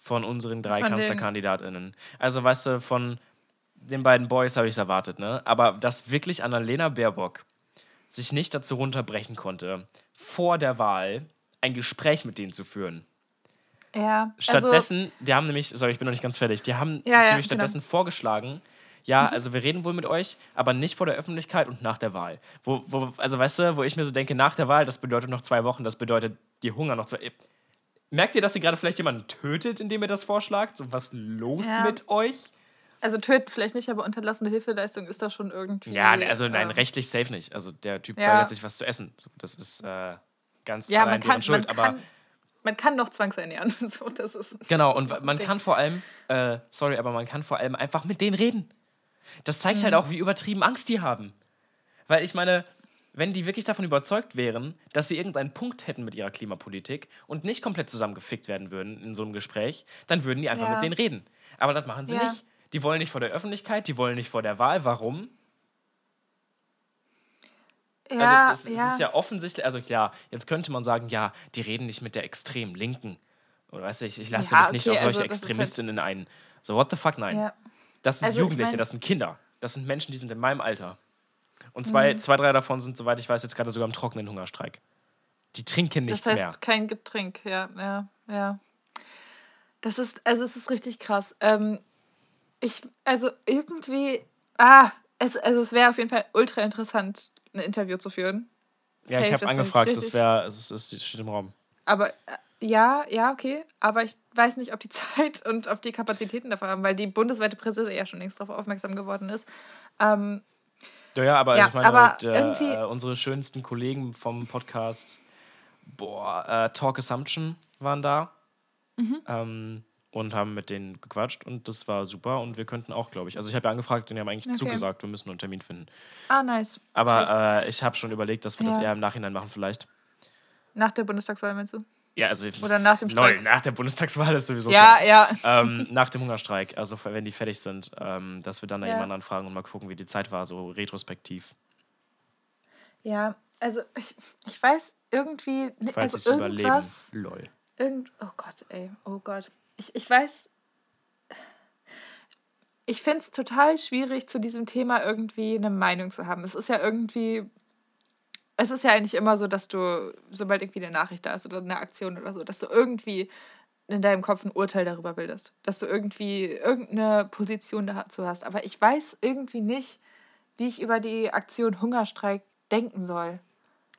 von unseren drei Von KanzlerkandidatInnen. Also, weißt du, von den beiden Boys habe ich es erwartet, ne? Aber dass wirklich Annalena Baerbock sich nicht dazu runterbrechen konnte, vor der Wahl ein Gespräch mit denen zu führen. Ja. Stattdessen, die haben nämlich, sorry, ich bin noch nicht ganz fertig, die haben Ja, ja, nämlich genau. stattdessen vorgeschlagen, ja, also wir reden wohl mit euch, aber nicht vor der Öffentlichkeit und nach der Wahl. Wo, wo, also weißt du, wo ich mir so denke, nach der Wahl, das bedeutet noch zwei Wochen, das bedeutet die Hunger noch zwei. Merkt ihr, dass ihr gerade vielleicht jemanden tötet, indem ihr das vorschlagt? So, was los Ja. mit euch? Also töten vielleicht nicht, aber unterlassene Hilfeleistung ist da schon irgendwie. Ja, ne, also nein, ähm, rechtlich safe nicht. Also der Typ Ja. weigert sich was zu essen. So, das ist äh, ganz Ja, allein man kann, Schuld. man, aber kann, man kann noch zwangsernähren. So, das ist, Genau, das ist und man Ding. kann vor allem, äh, sorry, aber man kann vor allem einfach mit denen reden. Das zeigt Mhm. halt auch, wie übertrieben Angst die haben. Weil ich meine, wenn die wirklich davon überzeugt wären, dass sie irgendeinen Punkt hätten mit ihrer Klimapolitik und nicht komplett zusammengefickt werden würden in so einem Gespräch, dann würden die einfach Ja. mit denen reden. Aber das machen sie Ja. nicht. Die wollen nicht vor der Öffentlichkeit, die wollen nicht vor der Wahl. Warum? Ja, also das, ja. ist ja offensichtlich, also klar, jetzt könnte man sagen, ja, die reden nicht mit der extrem Linken. Oder weiß ich, ich lasse Ja, mich nicht okay, auf solche also halt- Extremistinnen ein. So, what the fuck, nein. ja. Das sind Also, ich Jugendliche, mein- das sind Kinder. Das sind Menschen, die sind in meinem Alter. Und zwei, Mhm. zwei, drei davon sind, soweit ich weiß, jetzt gerade sogar im trockenen Hungerstreik. Die trinken nichts das heißt mehr. kein Getränk, ja, ja, ja. Das ist, also es ist richtig krass. Ähm, ich, also irgendwie, ah, es, also es wäre auf jeden Fall ultra interessant, ein Interview zu führen. Ja, Safe, ich habe angefragt, das wäre, es, es steht im Raum. Aber, Ja, ja, okay. Aber ich weiß nicht, ob die Zeit und ob die Kapazitäten dafür haben, weil die bundesweite Presse ja schon längst darauf aufmerksam geworden ist. Ähm, ja, ja, aber ja, ich meine, aber der, irgendwie- äh, unsere schönsten Kollegen vom Podcast, boah, äh, Talk Assumption waren da Mhm. ähm, und haben mit denen gequatscht und das war super und wir könnten auch, glaube ich. Also ich habe ja angefragt und die haben eigentlich Okay. zugesagt, wir müssen nur einen Termin finden. ah, nice. Aber äh, ich habe schon überlegt, dass wir das Ja. eher im Nachhinein machen vielleicht. Nach der Bundestagswahl meinst du? Ja, also Oder nach dem Lol, Streik? nach der Bundestagswahl ist sowieso Ja, klar. ja. ähm, nach dem Hungerstreik, also wenn die fertig sind, ähm, dass wir dann da Ja. jemanden anfragen und mal gucken, wie die Zeit war, so retrospektiv. Ja, also ich, ich weiß irgendwie, Falls also es überleben. irgendwas, Lol. irgend, oh Gott, ey, oh Gott. Ich, ich weiß, ich finde es total schwierig, zu diesem Thema irgendwie eine Meinung zu haben. Es ist ja irgendwie, es ist ja eigentlich immer so, dass du, sobald irgendwie eine Nachricht da ist oder eine Aktion oder so, dass du irgendwie in deinem Kopf ein Urteil darüber bildest. Dass du irgendwie irgendeine Position dazu hast. Aber ich weiß irgendwie nicht, wie ich über die Aktion Hungerstreik denken soll.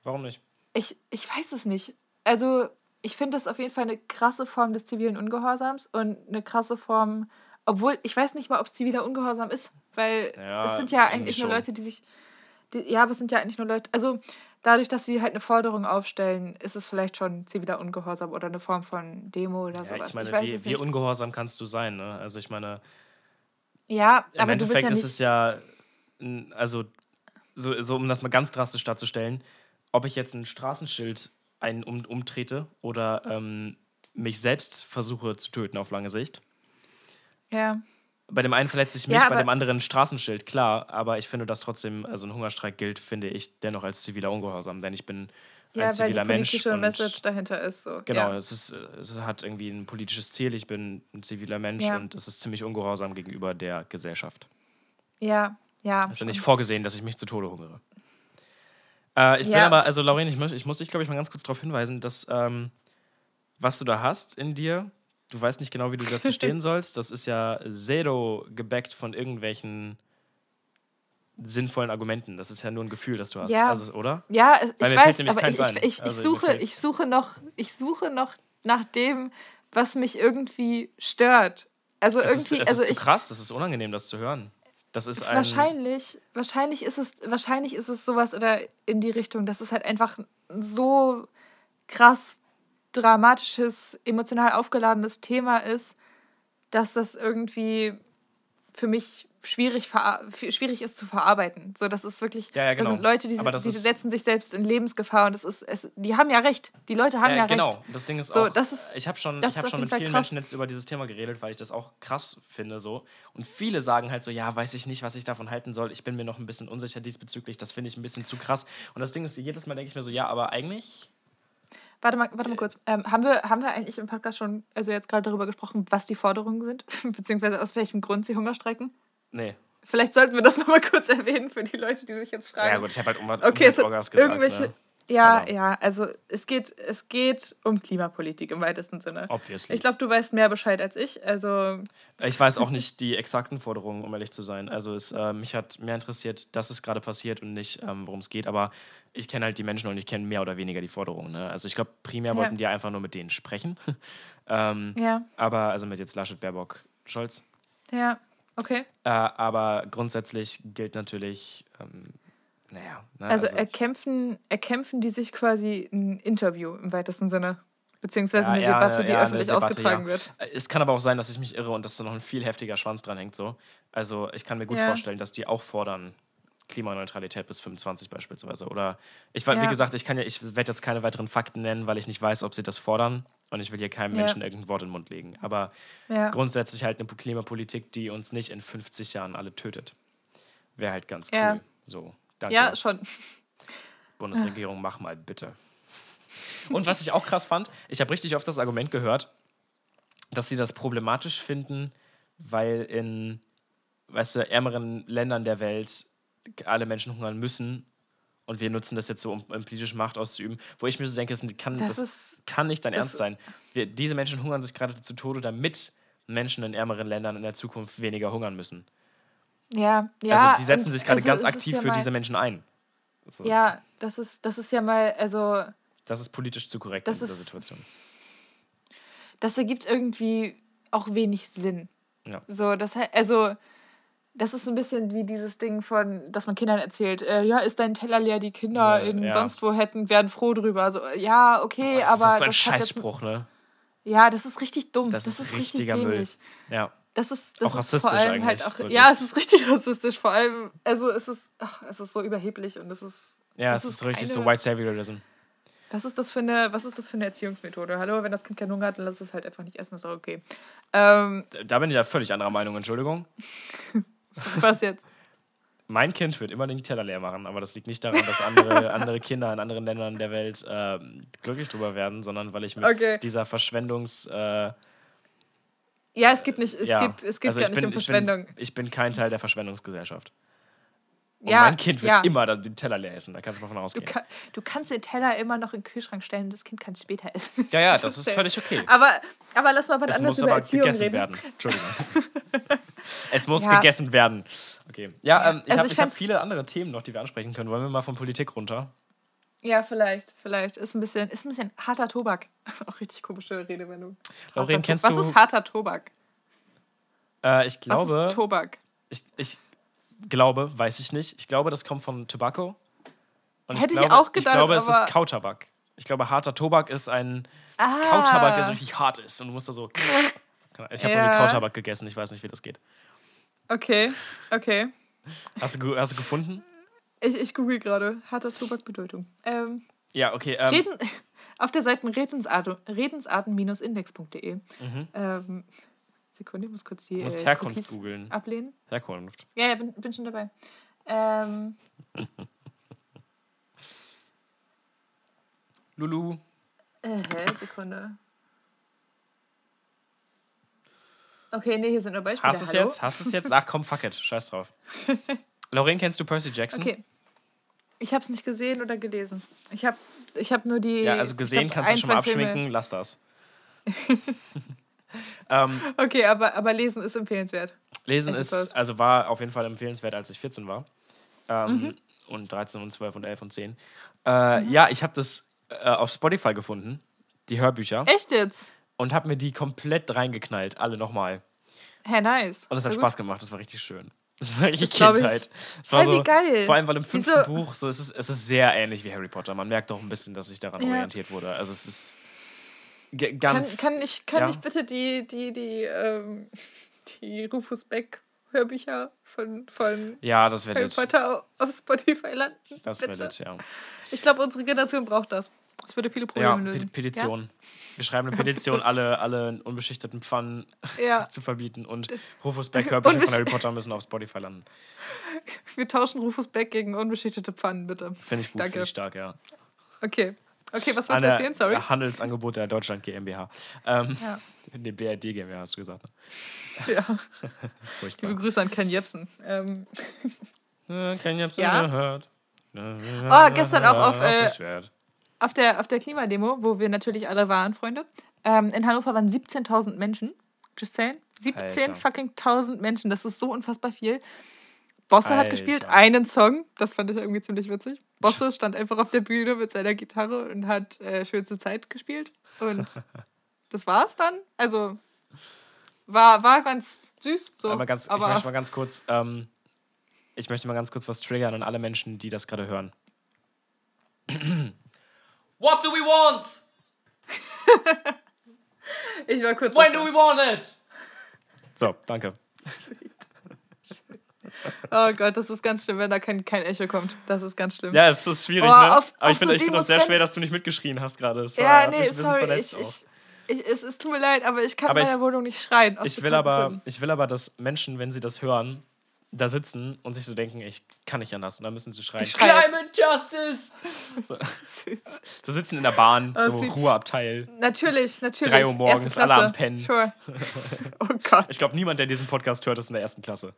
Warum nicht? Ich, ich weiß es nicht. Also, ich finde das auf jeden Fall eine krasse Form des zivilen Ungehorsams und eine krasse Form, obwohl ich weiß nicht mal, ob es ziviler Ungehorsam ist, weil Ja, es sind ja eigentlich nur. Leute, die sich. Die, ja, aber es sind ja eigentlich nur Leute. Also, dadurch, dass sie halt eine Forderung aufstellen, ist es vielleicht schon ziviler Ungehorsam oder eine Form von Demo oder Ja, sowas. ich meine, weiß wie, wie ungehorsam kannst du sein, ne? Also ich meine, Ja, im aber du bist Endeffekt ja ist es ja, also so, so um das mal ganz drastisch darzustellen, ob ich jetzt ein Straßenschild ein, um, umtrete oder ähm, mich selbst versuche zu töten auf lange Sicht. Ja. Bei dem einen verletze ich Ja, mich, bei aber- dem anderen ein Straßenschild, klar, aber ich finde, dass trotzdem, also ein Hungerstreik gilt, finde ich dennoch als ziviler Ungehorsam, denn ich bin ein Ja, weil die ziviler Mensch. politische und- Message dahinter ist so. Genau, Ja. es, ist, es hat irgendwie ein politisches Ziel. Ich bin ein ziviler Mensch Ja. und es ist ziemlich ungehorsam gegenüber der Gesellschaft. Ja, ja. Es ist ja nicht vorgesehen, dass ich mich zu Tode hungere. Äh, ich bin Ja. aber, also Lauren, ich, muss- ich muss dich, glaube ich, mal ganz kurz darauf hinweisen, dass ähm, was du da hast in dir, du weißt nicht genau, wie du dazu stehen sollst. Das ist ja zero gebackt von irgendwelchen sinnvollen Argumenten. Das ist ja nur ein Gefühl, das du hast. Ja. Also, oder? Ja, es, ich weiß, aber ich, ich, ich, Also, suche, ich, suche noch, ich suche noch nach dem, was mich irgendwie stört. Also Es ist, irgendwie, es also ist ich, krass, das ist unangenehm, das zu hören. Das ist ein. wahrscheinlich, wahrscheinlich ist es, wahrscheinlich ist es sowas oder in die Richtung, dass es halt einfach ein so krass dramatisches, emotional aufgeladenes Thema ist, dass das irgendwie für mich schwierig, schwierig ist zu verarbeiten. So, das ist wirklich, Ja, ja, das sind genau. Leute, die, die setzen sich selbst in Lebensgefahr und das ist, es, die haben ja recht. Die Leute haben ja, genau. recht. Das Ding ist So, auch, das ist- ich habe schon, ich hab schon mit Fall vielen krass. Menschen jetzt über dieses Thema geredet, weil ich das auch krass finde so. Und viele sagen halt so, ja, weiß ich nicht, was ich davon halten soll. Ich bin mir noch ein bisschen unsicher diesbezüglich. Das finde ich ein bisschen zu krass. Und das Ding ist, jedes Mal denke ich mir so, ja, aber eigentlich, Warte mal, warte mal kurz. Ähm, haben, wir, haben wir eigentlich im Podcast schon, also jetzt gerade darüber gesprochen, was die Forderungen sind? Beziehungsweise aus welchem Grund sie Hunger streiken? nee. Vielleicht sollten wir das nochmal kurz erwähnen für die Leute, die sich jetzt fragen. Ja gut, ich habe halt um, Okay, es sind Orgas gesagt. irgendwelche. Ne? Ja, Aber- ja, also es geht, es geht um Klimapolitik im weitesten Sinne. Obviously. Ich glaube, du weißt mehr Bescheid als ich. Also, Ich weiß auch nicht die exakten Forderungen, um ehrlich zu sein. Also es, äh, mich hat mehr interessiert, dass es gerade passiert und nicht, ähm, worum es geht. Aber ich kenne halt die Menschen und ich kenne mehr oder weniger die Forderungen. Ne? Also ich glaube, primär Ja. wollten die einfach nur mit denen sprechen. ähm, ja, aber, also mit jetzt Laschet, Baerbock, Scholz. ja, okay. Äh, aber grundsätzlich gilt natürlich, ähm, naja. Ne? Also, erkämpfen, erkämpfen die sich quasi ein Interview im weitesten Sinne. Beziehungsweise eine ja, Debatte, die ja, öffentlich Debatte, ausgetragen ja. wird. Äh, Es kann aber auch sein, dass ich mich irre und dass da noch ein viel heftiger Schwanz dran hängt. So. Also ich kann mir gut Ja. vorstellen, dass die auch fordern, Klimaneutralität bis 25 beispielsweise. Oder ich war, wie Ja. gesagt, ich kann ja, ich werde jetzt keine weiteren Fakten nennen, weil ich nicht weiß, ob sie das fordern. Und ich will hier keinem Ja. Menschen irgendein Wort in den Mund legen. Aber Ja. grundsätzlich halt eine Klimapolitik, die uns nicht in 50 Jahren alle tötet. Wäre halt ganz cool. Ja. So, danke. ja, schon. Bundesregierung, mach mal bitte. Und was ich auch krass fand, ich habe richtig oft das Argument gehört, dass sie das problematisch finden, weil in, weißt du, ärmeren Ländern der Welt alle Menschen hungern müssen und wir nutzen das jetzt so, um, um politische Macht auszuüben, wo ich mir so denke, das kann, Das das ist- kann nicht dein Ernst sein. Wir, diese Menschen hungern sich gerade zu Tode, damit Menschen in ärmeren Ländern in der Zukunft weniger hungern müssen. Ja, ja. also die setzen sich gerade also ganz aktiv ja für mal, diese Menschen ein. So, Ja, das ist, das ist ja mal, also Das ist politisch zu korrekt Das in dieser ist- Situation. das ergibt irgendwie auch wenig Sinn. Ja. So, das also das ist ein bisschen wie dieses Ding von, dass man Kindern erzählt, äh, ja, ist dein Teller leer, die Kinder Ja, in ja. sonst wo hätten, wären froh drüber. So, ja, okay, das aber ist so ein das Scheißspruch, ne? ja, das ist richtig dumm. Das Das, ist ist, richtig richtiger Müll. Ja. Das ist, das Auch ist vor rassistisch allem halt eigentlich, auch. so ja, das- es ist richtig rassistisch. Vor allem, also es ist, ach, es ist so überheblich und es ist. Ja, es es ist richtig so White Saviorism. Was ist das für eine, was ist das für eine Erziehungsmethode? Hallo, wenn das Kind keinen Hunger hat, dann lass es halt einfach nicht essen, ist doch okay. Ähm, Da bin ich ja völlig anderer Meinung, Entschuldigung. was jetzt? Mein Kind wird immer den Teller leer machen, aber das liegt nicht daran, dass andere, andere Kinder in anderen Ländern der Welt ähm, glücklich drüber werden, sondern weil ich mit Okay. dieser Verschwendungs... Äh, Ja, es geht nicht, es ja, geht, es geht also gar ich nicht bin, um Verschwendung. Ich bin, ich bin kein Teil der Verschwendungsgesellschaft. Und ja, mein Kind wird ja. immer den Teller leer essen, da kannst du mal von Du, ausgehen. kann, du kannst den Teller immer noch in den Kühlschrank stellen und das Kind kann es später essen. Ja, ja, das ist völlig okay. Aber, aber lass mal was Es anderes muss über aber Erziehung gegessen reden. werden. Entschuldigung. es muss Ja. gegessen werden. Okay. Ja, ähm, ich also habe hab viele andere Themen noch, die wir ansprechen können. Wollen wir mal von Politik runter? Ja, vielleicht, vielleicht. Ist ein bisschen, ist ein bisschen harter Tobak. Auch richtig komische Redewendung. Lauren, kennst To- du- Was ist harter Tobak? Äh, ich Was glaube, ist Tobak? ich, ich glaube, weiß ich nicht. Ich glaube, das kommt von Tobacco. Und Hätte ich glaube, auch gedacht, Ich glaube, es ist Kautabak. Ich glaube, harter Tobak ist ein Ah, Kautabak, der so richtig hart ist. Und du musst da so. Ich habe noch nie Ja. Kautabak gegessen. Ich weiß nicht, wie das geht. Okay, okay. Hast du, hast du gefunden? Ich, ich google gerade. Harter Tobak Bedeutung. Ähm, Ja, okay. Ähm, Reden, auf der Seite redensarten- redensarten-index.de. Mhm. Ähm, Sekunde, ich muss kurz die Du musst äh, Herkunft Cookies googeln. ablehnen. Herkunft. Ja, ja, bin, bin schon dabei. Ähm, Lulu. äh, hä, Sekunde. Okay, nee, hier sind nur Beispiele. Hast du es jetzt? Hast du es jetzt? Ach komm, fuck it. Scheiß drauf. Lauren, kennst du Percy Jackson? Okay. Ich habe es nicht gesehen oder gelesen. Ich habe ich hab nur die. Ja, also gesehen glaub, kannst du ein, schon mal zwei Filme- abschminken. Lass das. ähm, Okay, aber, aber lesen ist empfehlenswert. lesen Es ist also war auf jeden Fall empfehlenswert, als ich 14 war. Ähm, Mhm. Und 13 und 12 und 11 und 10. Äh, Ja, ich habe das äh, auf Spotify gefunden, die Hörbücher, Echt jetzt? und habe mir die komplett reingeknallt, alle nochmal. Hä, nice. Und es hat Spaß gemacht, das war richtig schön. Das war richtig Das glaub ich. Kindheit. Es war so, geil. Vor allem, weil im fünften Wieso- Buch, so es ist es ist sehr ähnlich wie Harry Potter. Man merkt auch ein bisschen, dass sich daran Ja. orientiert wurde. Also es ist ge- Kann, ganz. kann, ich, kann ja. ich bitte die, die, die, ähm, die Rufus Beck Hörbücher von, von ja, das Harry. Potter auf Spotify landen? Das bitte? lit, ja. Ich glaube, unsere Generation braucht das. Das würde viele Ja, Probleme Pe lösen. Petition. Wir schreiben eine Ja, Petition, alle, alle unbeschichteten Pfannen Ja. ja, zu verbieten. Und Rufus Beck Hörbücher von Harry Potter müssen auf Spotify landen. wir tauschen Rufus Beck gegen unbeschichtete Pfannen, bitte. Finde ich gut, Danke. finde ich stark, ja. Okay. Okay, was wolltest du erzählen? Sorry. Handelsangebot der Deutschland GmbH. Ähm, Ja. Nee, BRD GmbH hast du gesagt. Ne? ja. Furchtbar. Liebe Grüße an Ken Jepsen. Ähm, Ja, kein Jobs Ja. gehört. Oh, gestern auch auf, äh. Auf, der, auf der Klimademo, wo wir natürlich alle waren, Freunde, ähm, in Hannover waren 17.000 Menschen. Just saying. 17 Alter. fucking 1000 Menschen. Das ist so unfassbar viel. Bosse hat Alter. gespielt einen Song. Das fand ich irgendwie ziemlich witzig. Bosse stand einfach auf der Bühne mit seiner Gitarre und hat äh, Schönste Zeit gespielt. Und das war's dann. Also war, war ganz süß. So. aber ganz, ich aber möchte mal ganz kurz, ähm, ich möchte mal ganz kurz was triggern an alle Menschen, die das gerade hören. What do we want? ich war kurz. When do we want it? So, danke. Oh Gott, das ist ganz schlimm, wenn da kein, kein Echo kommt. Das ist ganz schlimm. Ja, es ist schwierig, Oh, ne? auf- Aber ich finde so ich find das sehr schwer, dass du nicht mitgeschrien hast gerade. Ja, nee, ein bisschen sorry. Ich, verletzt ich, auch. ich, es, es tut mir leid, aber ich kann Aber in meiner ich- Wohnung nicht schreien. Ich will, aber, Gründen. ich will aber, dass Menschen, wenn sie das hören, da sitzen und sich so denken, ich kann nicht anders. Und dann müssen sie schreien. Climate Justice! So, so sitzen in der Bahn, Oh, so. Ruheabteil. Natürlich, natürlich. Drei Uhr morgens, alle am Pennen. Sure. Oh Gott. Ich glaube, niemand, der diesen Podcast hört, ist in der ersten Klasse.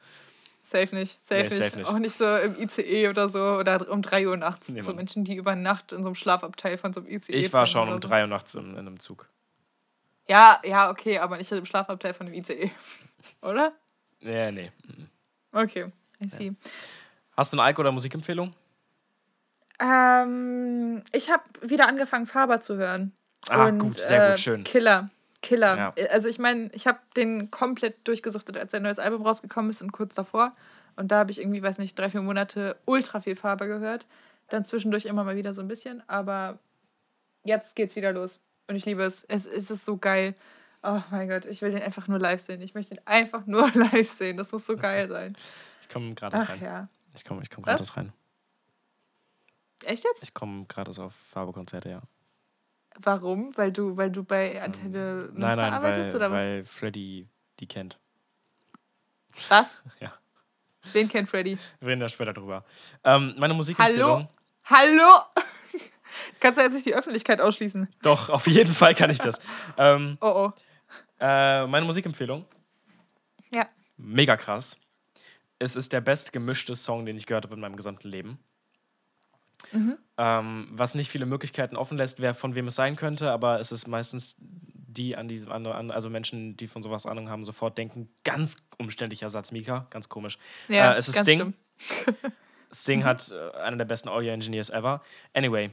Safe nicht. Safe, Nee, nicht. safe nicht. Auch nicht so im ICE oder so oder um 3 Uhr nachts. Nee, so. Menschen, die über Nacht in so einem Schlafabteil von so einem ICE. Ich war schon um so. drei Uhr nachts in, in einem Zug. Ja, ja, okay, aber nicht im Schlafabteil von einem ICE. Oder? Nee, nee. Okay, I see. Hast du eine Alk- oder Musikempfehlung? Ähm, ich habe wieder angefangen, Faber zu hören. Ah, Und, gut, sehr äh, gut, schön. Killer. Killer. Ja. Also ich meine, ich habe den komplett durchgesuchtet, als sein neues Album rausgekommen ist und kurz davor. Und da habe ich irgendwie, weiß nicht, drei, vier Monate ultra viel Farbe gehört. Dann zwischendurch immer mal wieder so ein bisschen. Aber jetzt geht's wieder los. Und ich liebe es. Es, es ist so geil. Oh mein Gott, ich will den einfach nur live sehen. Ich möchte ihn einfach nur live sehen. Das muss so geil sein. Ich komme gerade Ach rein. ja. Ich komme ich komm gratis rein. Echt jetzt? Ich komme gratis auf Farbe-Konzerte, ja. Warum? Weil du, weil du bei Antenne Münster Ähm, Nein, nein, arbeitest weil, oder was? weil Freddy die kennt. Was? Ja. Den kennt Freddy. Wir reden da später drüber. Ähm, meine Musikempfehlung. Hallo? Hallo? Kannst du jetzt nicht die Öffentlichkeit ausschließen? Doch, auf jeden Fall kann ich das. ähm, Oh oh. Äh, meine Musikempfehlung. Ja. Mega krass. Es ist der best gemischte Song, den ich gehört habe in meinem gesamten Leben. Mhm. Ähm, was nicht viele Möglichkeiten offen lässt, wer von wem es sein könnte, aber es ist meistens die an diesem an, also Menschen, die von sowas Ahnung haben, sofort denken, ganz umständlicher Satz, Mika, ganz komisch. Ja, äh, es ist ganz Sting. Sting hat äh, einer der besten Audio Engineers ever. Anyway,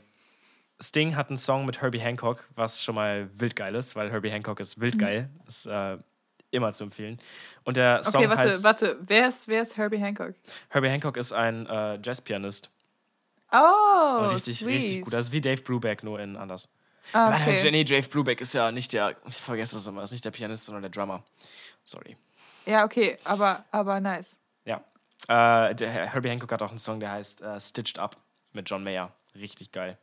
Sting hat einen Song mit Herbie Hancock, was schon mal wild geil ist, weil Herbie Hancock ist wild geil. Ist äh, immer zu empfehlen. Und der Song Okay, warte, heißt warte. Wer ist, wer ist Herbie Hancock? Herbie Hancock ist ein äh, Jazzpianist. Oh, richtig, sweet. richtig gut. Das ist wie Dave Brubeck, nur in anders. Ah, Nein, okay. Jenny, Dave Brubeck ist ja nicht der, ich vergesse das immer, ist nicht der Pianist, sondern der Drummer. Sorry. Ja, okay, aber, aber nice. Ja. Äh, der Herbie Hancock hat auch einen Song, der heißt äh, Stitched Up mit John Mayer. Richtig geil.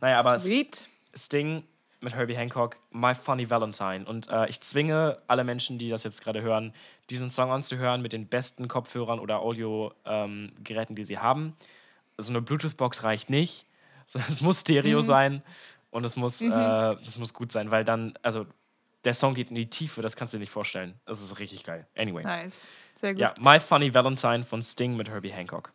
Naja, aber Sweet. Sting mit Herbie Hancock, My Funny Valentine. Und äh, ich zwinge alle Menschen, die das jetzt gerade hören, diesen Song anzuhören mit den besten Kopfhörern oder Audio-Geräten, die sie haben. So eine Bluetooth-Box reicht nicht. So, es muss Stereo sein und es muss, äh, es muss gut sein, weil dann, also der Song geht in die Tiefe, das kannst du dir nicht vorstellen. Das ist richtig geil. Anyway. Nice. Sehr gut. Ja, My Funny Valentine von Sting mit Herbie Hancock.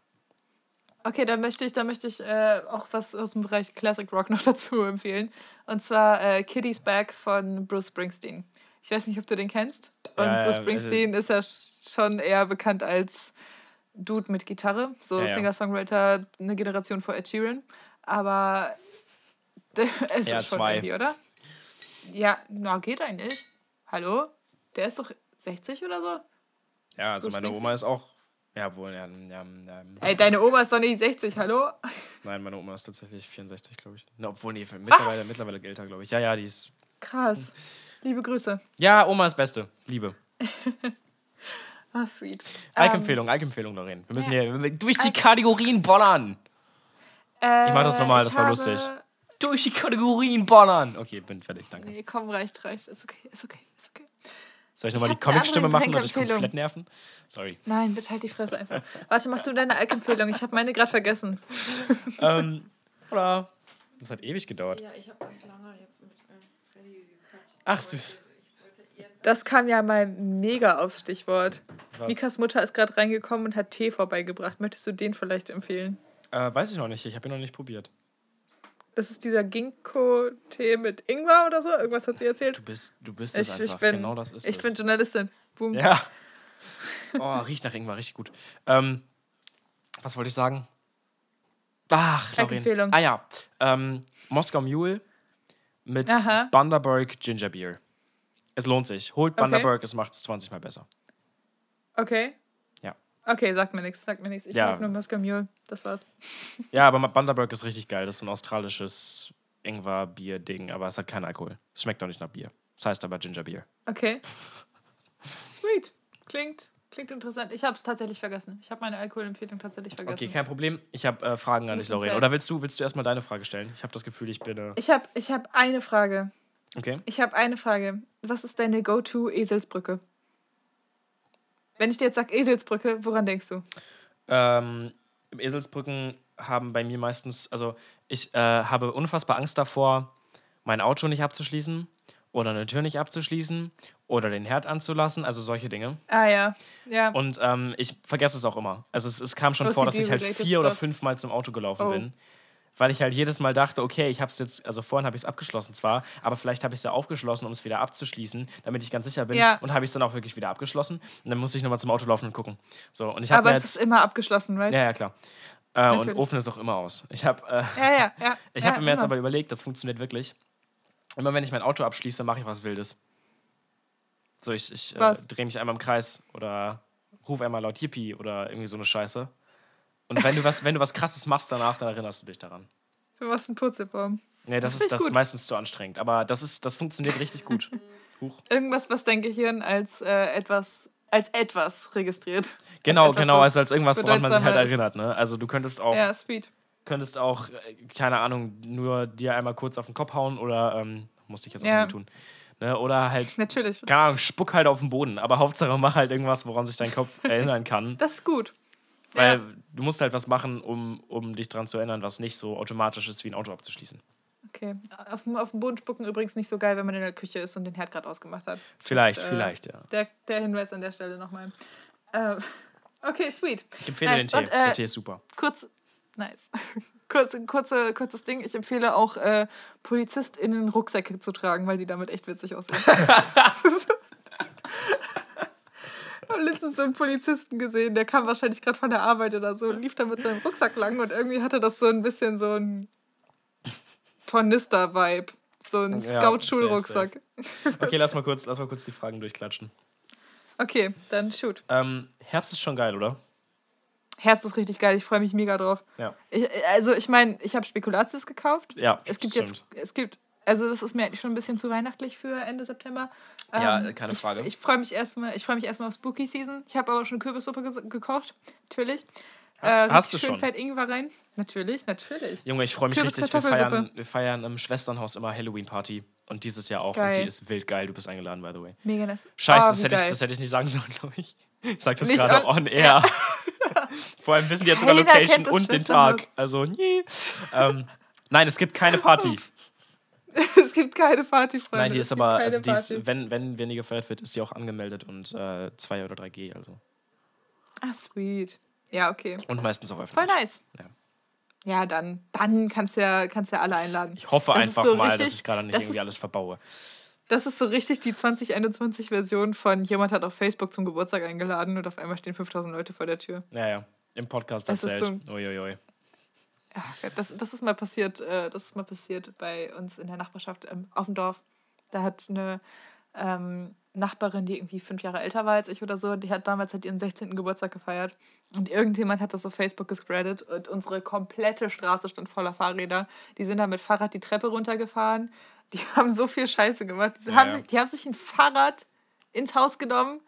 Okay, dann möchte ich, dann möchte ich äh, auch was aus dem Bereich Classic Rock noch dazu empfehlen. Und zwar äh, Kitty's Back von Bruce Springsteen. Ich weiß nicht, ob du den kennst. Und Ja, Bruce also- Springsteen ist ja sch- schon eher bekannt als Dude mit Gitarre. So Ja, ja. Singer-Songwriter, eine Generation vor Ed Sheeran. Aber ist Eher ja schon zwei. irgendwie, oder? Ja, na, geht eigentlich. Hallo? Der ist doch 60 oder so? Ja, also Bruce meine? Oma ist auch, ja, wohl, ja, ja, ja, Ey, deine Oma ist doch nicht 60, hallo? Nein, meine Oma ist tatsächlich 64, glaube ich. Na, obwohl, nee, mittlerweile, mittlerweile älter, glaube ich. Ja, ja, die ist. Krass. Liebe Grüße. Ja, Oma ist Beste. Liebe. Ah, sweet. Alk-Empfehlung, Alk-Empfehlung, Doreen. Wir müssen ja. hier durch die Kategorien bollern. Ähm, Ich mach das nochmal, ich das war lustig. Durch die Kategorien bollern. Okay, bin fertig, danke. Nee, komm, reicht, reicht. Ist okay, ist okay, ist okay. Soll ich nochmal die Comic-Stimme machen und dich komplett nerven? Sorry. Nein, bitte halt die Fresse einfach. Warte, mach du deine Alk-Empfehlung. Ich habe meine gerade vergessen. ähm, oder? Das hat ewig gedauert. Ja, ich habe ganz lange jetzt mit Freddy gequatscht. Ach, süß. Das kam ja mal mega aufs Stichwort. Was? Mikas Mutter ist gerade reingekommen und hat Tee vorbeigebracht. Möchtest du den vielleicht empfehlen? Äh, weiß ich noch nicht. Ich habe ihn noch nicht probiert. Das ist dieser Ginkgo-Tee mit Ingwer oder so. Irgendwas hat sie erzählt. Du bist, du bist es Ich, einfach. ich bin, genau das ist ich es. bin Journalistin. Boom. Ja. Oh, riecht nach Ingwer, richtig gut. Ähm, was wollte ich sagen? Ach. Empfehlung. Ah ja. Ähm, Moskau Mule mit Aha. Bundaberg Ginger Beer. Es lohnt sich. Holt Okay. Bundaberg, es macht es 20 Mal besser. Okay. Okay, sagt mir nichts, sagt mir nichts. Ich Ja. mag nur Moskau Mule. Das war's. Ja, aber Bundaberg ist richtig geil. Das ist so ein australisches Ingwer-Bier-Ding, aber es hat keinen Alkohol. Es schmeckt auch nicht nach Bier. Es heißt aber Ginger Beer. Okay. Sweet. Klingt, klingt interessant. Ich habe es tatsächlich vergessen. Ich habe meine Alkoholempfehlung tatsächlich vergessen. Okay, kein Problem. Ich habe äh, Fragen an dich, sad. Oder willst du, willst du erstmal deine Frage stellen? Ich habe das Gefühl, ich bin. Äh, Ich habe ich hab eine Frage. okay. Ich habe eine Frage. Was ist deine Go-To-Eselsbrücke? Wenn ich dir jetzt sage Eselsbrücke, woran denkst du? Ähm, Eselsbrücken haben bei mir meistens, also ich äh, habe unfassbar Angst davor, mein Auto nicht abzuschließen oder eine Tür nicht abzuschließen oder den Herd anzulassen, also solche Dinge. Ah ja. Ja. Und ähm, ich vergesse es auch immer. Also es, es kam schon vor, dass ich halt vier oder stuff. fünf Mal zum Auto gelaufen Oh. bin. Weil ich halt jedes Mal dachte, okay, ich habe es jetzt, also vorhin habe ich es abgeschlossen zwar, aber vielleicht habe ich es ja aufgeschlossen, um es wieder abzuschließen, damit ich ganz sicher bin. Ja. Und habe ich es dann auch wirklich wieder abgeschlossen. Und dann musste ich nochmal zum Auto laufen und gucken. So, und ich habe Aber es jetzt. ist immer abgeschlossen, right? Ja, ja, klar. Äh, und. Ofen ist auch immer aus. Ich habe äh, ja, ja. ja. ich ja, hab mir jetzt aber überlegt, das funktioniert wirklich. Immer wenn ich mein Auto abschließe, mache ich was Wildes. So, ich, ich äh, drehe mich einmal im Kreis oder ruf einmal laut Yippie oder irgendwie so eine Scheiße. Und wenn du was, wenn du was krasses machst danach, dann erinnerst du dich daran. Du machst einen Purzelbaum. Nee, das, Das ist, das ist meistens zu anstrengend. Aber das ist, das funktioniert richtig gut. Huch. Irgendwas, was dein Gehirn als äh, etwas als etwas registriert. Genau, etwas, genau, also als irgendwas, woran man sich halt erinnert, ne? Also du könntest auch, Ja, sweet. könntest auch, äh, keine Ahnung, nur dir einmal kurz auf den Kopf hauen oder ähm, musste ich jetzt auch Ja. nicht tun. Ne? Oder halt, Natürlich. keine Ahnung, spuck halt auf den Boden. Aber Hauptsache mach halt irgendwas, woran sich dein Kopf erinnern kann. Das ist gut. Weil Ja. du musst halt was machen, um, um dich dran zu erinnern, was nicht so automatisch ist, wie ein Auto abzuschließen. Okay. Auf, dem- auf dem Boden spucken übrigens nicht so geil, wenn man in der Küche ist und den Herd gerade ausgemacht hat. Vielleicht, Ist, äh, vielleicht, ja. Der, der Hinweis an der Stelle nochmal. Äh, okay, sweet. Ich empfehle nice. den Tee. Und, äh, der Tee ist super. Kurz, nice. Kurz, kurze, kurzes Ding. Ich empfehle auch, äh, PolizistInnen Rucksäcke zu tragen, weil die damit echt witzig aussehen. Habe letztens so einen Polizisten gesehen, der kam wahrscheinlich gerade von der Arbeit oder so und lief da mit seinem Rucksack lang und irgendwie hatte das so ein bisschen so ein Tornister-Vibe. So ein Ja, Scout-Schulrucksack. Okay, lass mal kurz, lass mal kurz die Fragen durchklatschen. Okay, dann shoot. Ähm, Herbst ist schon geil, oder? Herbst ist richtig geil, ich freue mich mega drauf. Ja. Ich, also ich meine, ich habe Spekulatius gekauft. Ja, Es gibt stimmt. jetzt, es gibt, also das ist mir eigentlich schon ein bisschen zu weihnachtlich für Ende September. Ja, Ähm, äh, keine ich, Frage. Ich freue mich erstmal, ich freue mich erstmal auf Spooky Season. Ich habe aber schon Kürbissuppe ges- gekocht, natürlich. Hast- äh, hast du schön schon? fett Ingwer rein. Natürlich, natürlich. Junge, ich freue mich Kürbis- richtig. Wir feiern, wir feiern im Schwesternhaus immer Halloween-Party. Und dieses Jahr auch. Geil. Und die ist wild geil. Du bist eingeladen, by the way. Mega nice. Scheiße, Oh, das, hätte ich, das hätte ich nicht sagen sollen, glaube ich. Ich sag das Nicht gerade on- on air. Vor allem wissen die jetzt sogar Keiner Location kennt das und den Tag. Also, nie. Ähm, nein, es gibt keine Party. es gibt keine Party, Freunde. Nein, die ist aber, also die ist, wenn, wenn weniger gefeiert wird, ist sie auch angemeldet und äh, 2 oder 3G, also. Ah, sweet. Ja, okay. Und meistens auch öffentlich. Voll nice. Ja. Ja, dann, dann kannst du ja, kannst ja alle einladen. Ich hoffe Das einfach so mal, richtig- dass ich gerade nicht irgendwie ist- alles verbaue. Das ist so richtig die 2021-Version von jemand hat auf Facebook zum Geburtstag eingeladen und auf einmal stehen 5000 Leute vor der Tür. Ja, ja. Im Podcast erzählt. Uiuiui. Ja, das, das ist mal passiert, äh, das ist mal passiert bei uns in der Nachbarschaft ähm, auf dem Dorf. Da hat eine ähm, Nachbarin, die irgendwie fünf Jahre älter war als ich oder so, die hat damals halt ihren 16. Geburtstag gefeiert. Und irgendjemand hat das auf Facebook gespreadet und unsere komplette Straße stand voller Fahrräder. Die sind da mit Fahrrad die Treppe runtergefahren. Die haben so viel Scheiße gemacht. Die, Ja, haben, ja. Sich, die haben sich ein Fahrrad ins Haus genommen,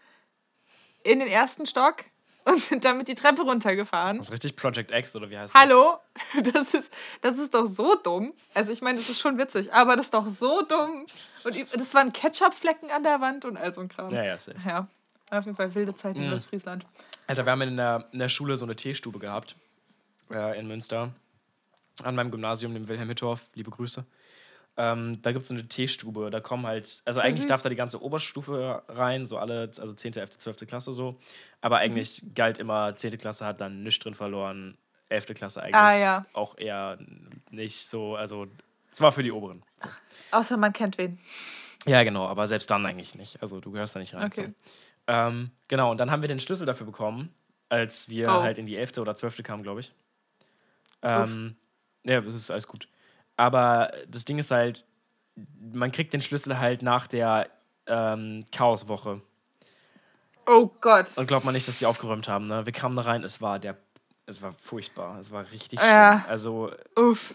in den ersten Stock und sind damit die Treppe runtergefahren. Das ist richtig Project X, oder wie heißt das? Hallo? Das ist, das ist doch so dumm. Also ich meine, das ist schon witzig, aber das ist doch so dumm. Und das waren Ketchup-Flecken an der Wand und all so ein Kram. Ja, ja, safe. Ja, auf jeden Fall wilde Zeiten in Mhm. Ostfriesland. Alter, wir haben in der, in der Schule so eine Teestube gehabt. Äh, in Münster. An meinem Gymnasium, dem Wilhelm Hittorf. Liebe Grüße. Ähm, da gibt es eine Teestube. Da kommen halt, also eigentlich süß. darf da die ganze Oberstufe rein, so alle, also 10., 11., 12. Klasse so. Aber Mhm. eigentlich galt immer, 10. Klasse hat dann nichts drin verloren, 11. Klasse eigentlich Ah, ja. auch eher nicht so, also es war für die Oberen. So. Außer man kennt wen. Ja, genau, aber selbst dann eigentlich nicht. Also du gehörst da nicht rein. Okay. So. Ähm, genau, und dann haben wir den Schlüssel dafür bekommen, als wir Oh. halt in die 11. oder 12. kamen, glaube ich. Ähm, ja, das ist alles gut. Aber das Ding ist halt, man kriegt den Schlüssel halt nach der ähm, Chaoswoche. Oh Gott. Und glaubt man nicht, dass sie aufgeräumt haben. Ne? Wir kamen da rein, es war der, es war furchtbar, es war richtig Ja. schlimm. Also Uff.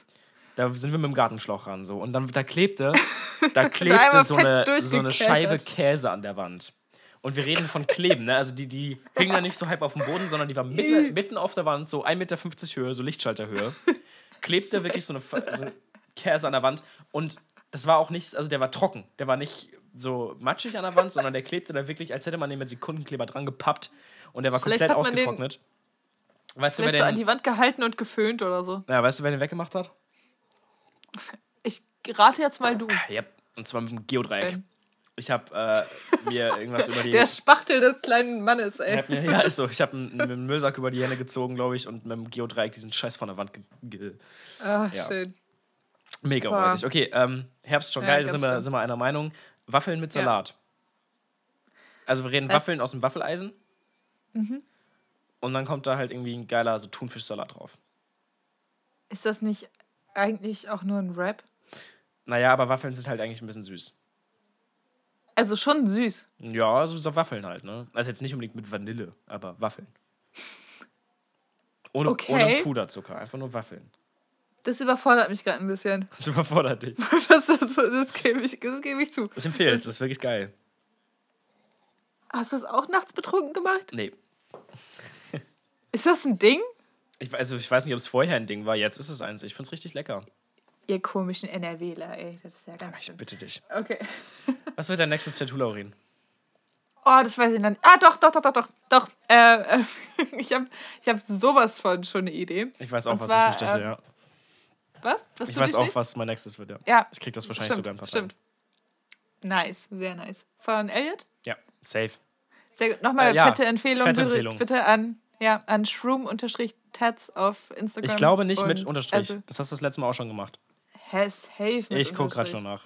da sind wir mit dem Gartenschlauch ran so und dann da klebte, da klebte einmal so eine, so eine. Scheibe Käse an der Wand. Und wir reden von Kleben, ne? Also die, die hingen ja nicht so halb auf dem Boden, sondern die war mitten, mitten auf der Wand, so 1,50 Meter Höhe, so Lichtschalterhöhe. Klebte wirklich so eine, so eine Käse an der Wand. Und das war auch nicht, also der war trocken. Der war nicht so matschig an der Wand, sondern der klebte da wirklich, als hätte man den mit Sekundenkleber dran gepappt. Und der war Vielleicht komplett hat man den- ausgetrocknet. Weißt du, wer Vielleicht so an den, die Wand gehalten und geföhnt oder so. ja, weißt du, wer den weggemacht hat? Ich rate jetzt mal du. Ja, und zwar mit dem Geodreieck. Schön. Ich habe äh, mir irgendwas über die. Der Spachtel des kleinen Mannes, ey. mir, ja, ist so. Ich habe einen, einen Müllsack über die Hände gezogen, glaube ich, und mit dem Geodreieck diesen Scheiß von der Wand. Ge ge Ah, Ja. schön. Mega Boah. räudig. Okay, ähm, Herbst schon Ja, geil, sind wir, sind wir einer Meinung. Waffeln mit Ja. Salat. Also wir reden Was? Waffeln aus dem Waffeleisen. Mhm. Und dann kommt da halt irgendwie ein geiler so Thunfischsalat drauf. Ist das nicht eigentlich auch nur ein Rap? Naja, aber Waffeln sind halt eigentlich ein bisschen süß. Also schon süß. Ja, also so Waffeln halt, ne? Also jetzt nicht unbedingt mit Vanille, aber Waffeln. Ohne, Okay. ohne Puderzucker, einfach nur Waffeln. Das überfordert mich gerade ein bisschen. Das überfordert dich. Das, das, das gebe ich, das gebe ich zu. Ich empfehle es, das ist wirklich geil. Hast du das auch nachts betrunken gemacht? Nee. Ist das ein Ding? Ich, weiß- also ich weiß nicht, ob es vorher ein Ding war, jetzt ist es eins. Ich finde es richtig lecker. Ihr komischen NRWler, ey. Das ist ja ganz Ich schlimm. bitte dich. Okay. Was wird dein nächstes Tattoo, Laurin? Oh, das weiß ich nicht. Ah, doch, doch, doch, doch, doch. Doch. Äh, ich habe ich hab sowas von schon eine Idee. Ich weiß auch, Und was zwar, ich besteche, ähm, ja. Was? was Ich du weiß auch, bestichst? was mein nächstes wird, ja. Ja. Ich krieg das wahrscheinlich stimmt, sogar in ein paar Stimmt. Nice, sehr nice. Von Elliot? Ja, safe. Sehr gut. Nochmal Äh, ja, fette Empfehlung, fette bitte, Empfehlung. bitte an, ja, an shroom-tats auf Instagram. Ich glaube nicht mit Unterstrich. Also, das hast du das letzte Mal auch schon gemacht. safe mit Ich gucke gerade schon nach.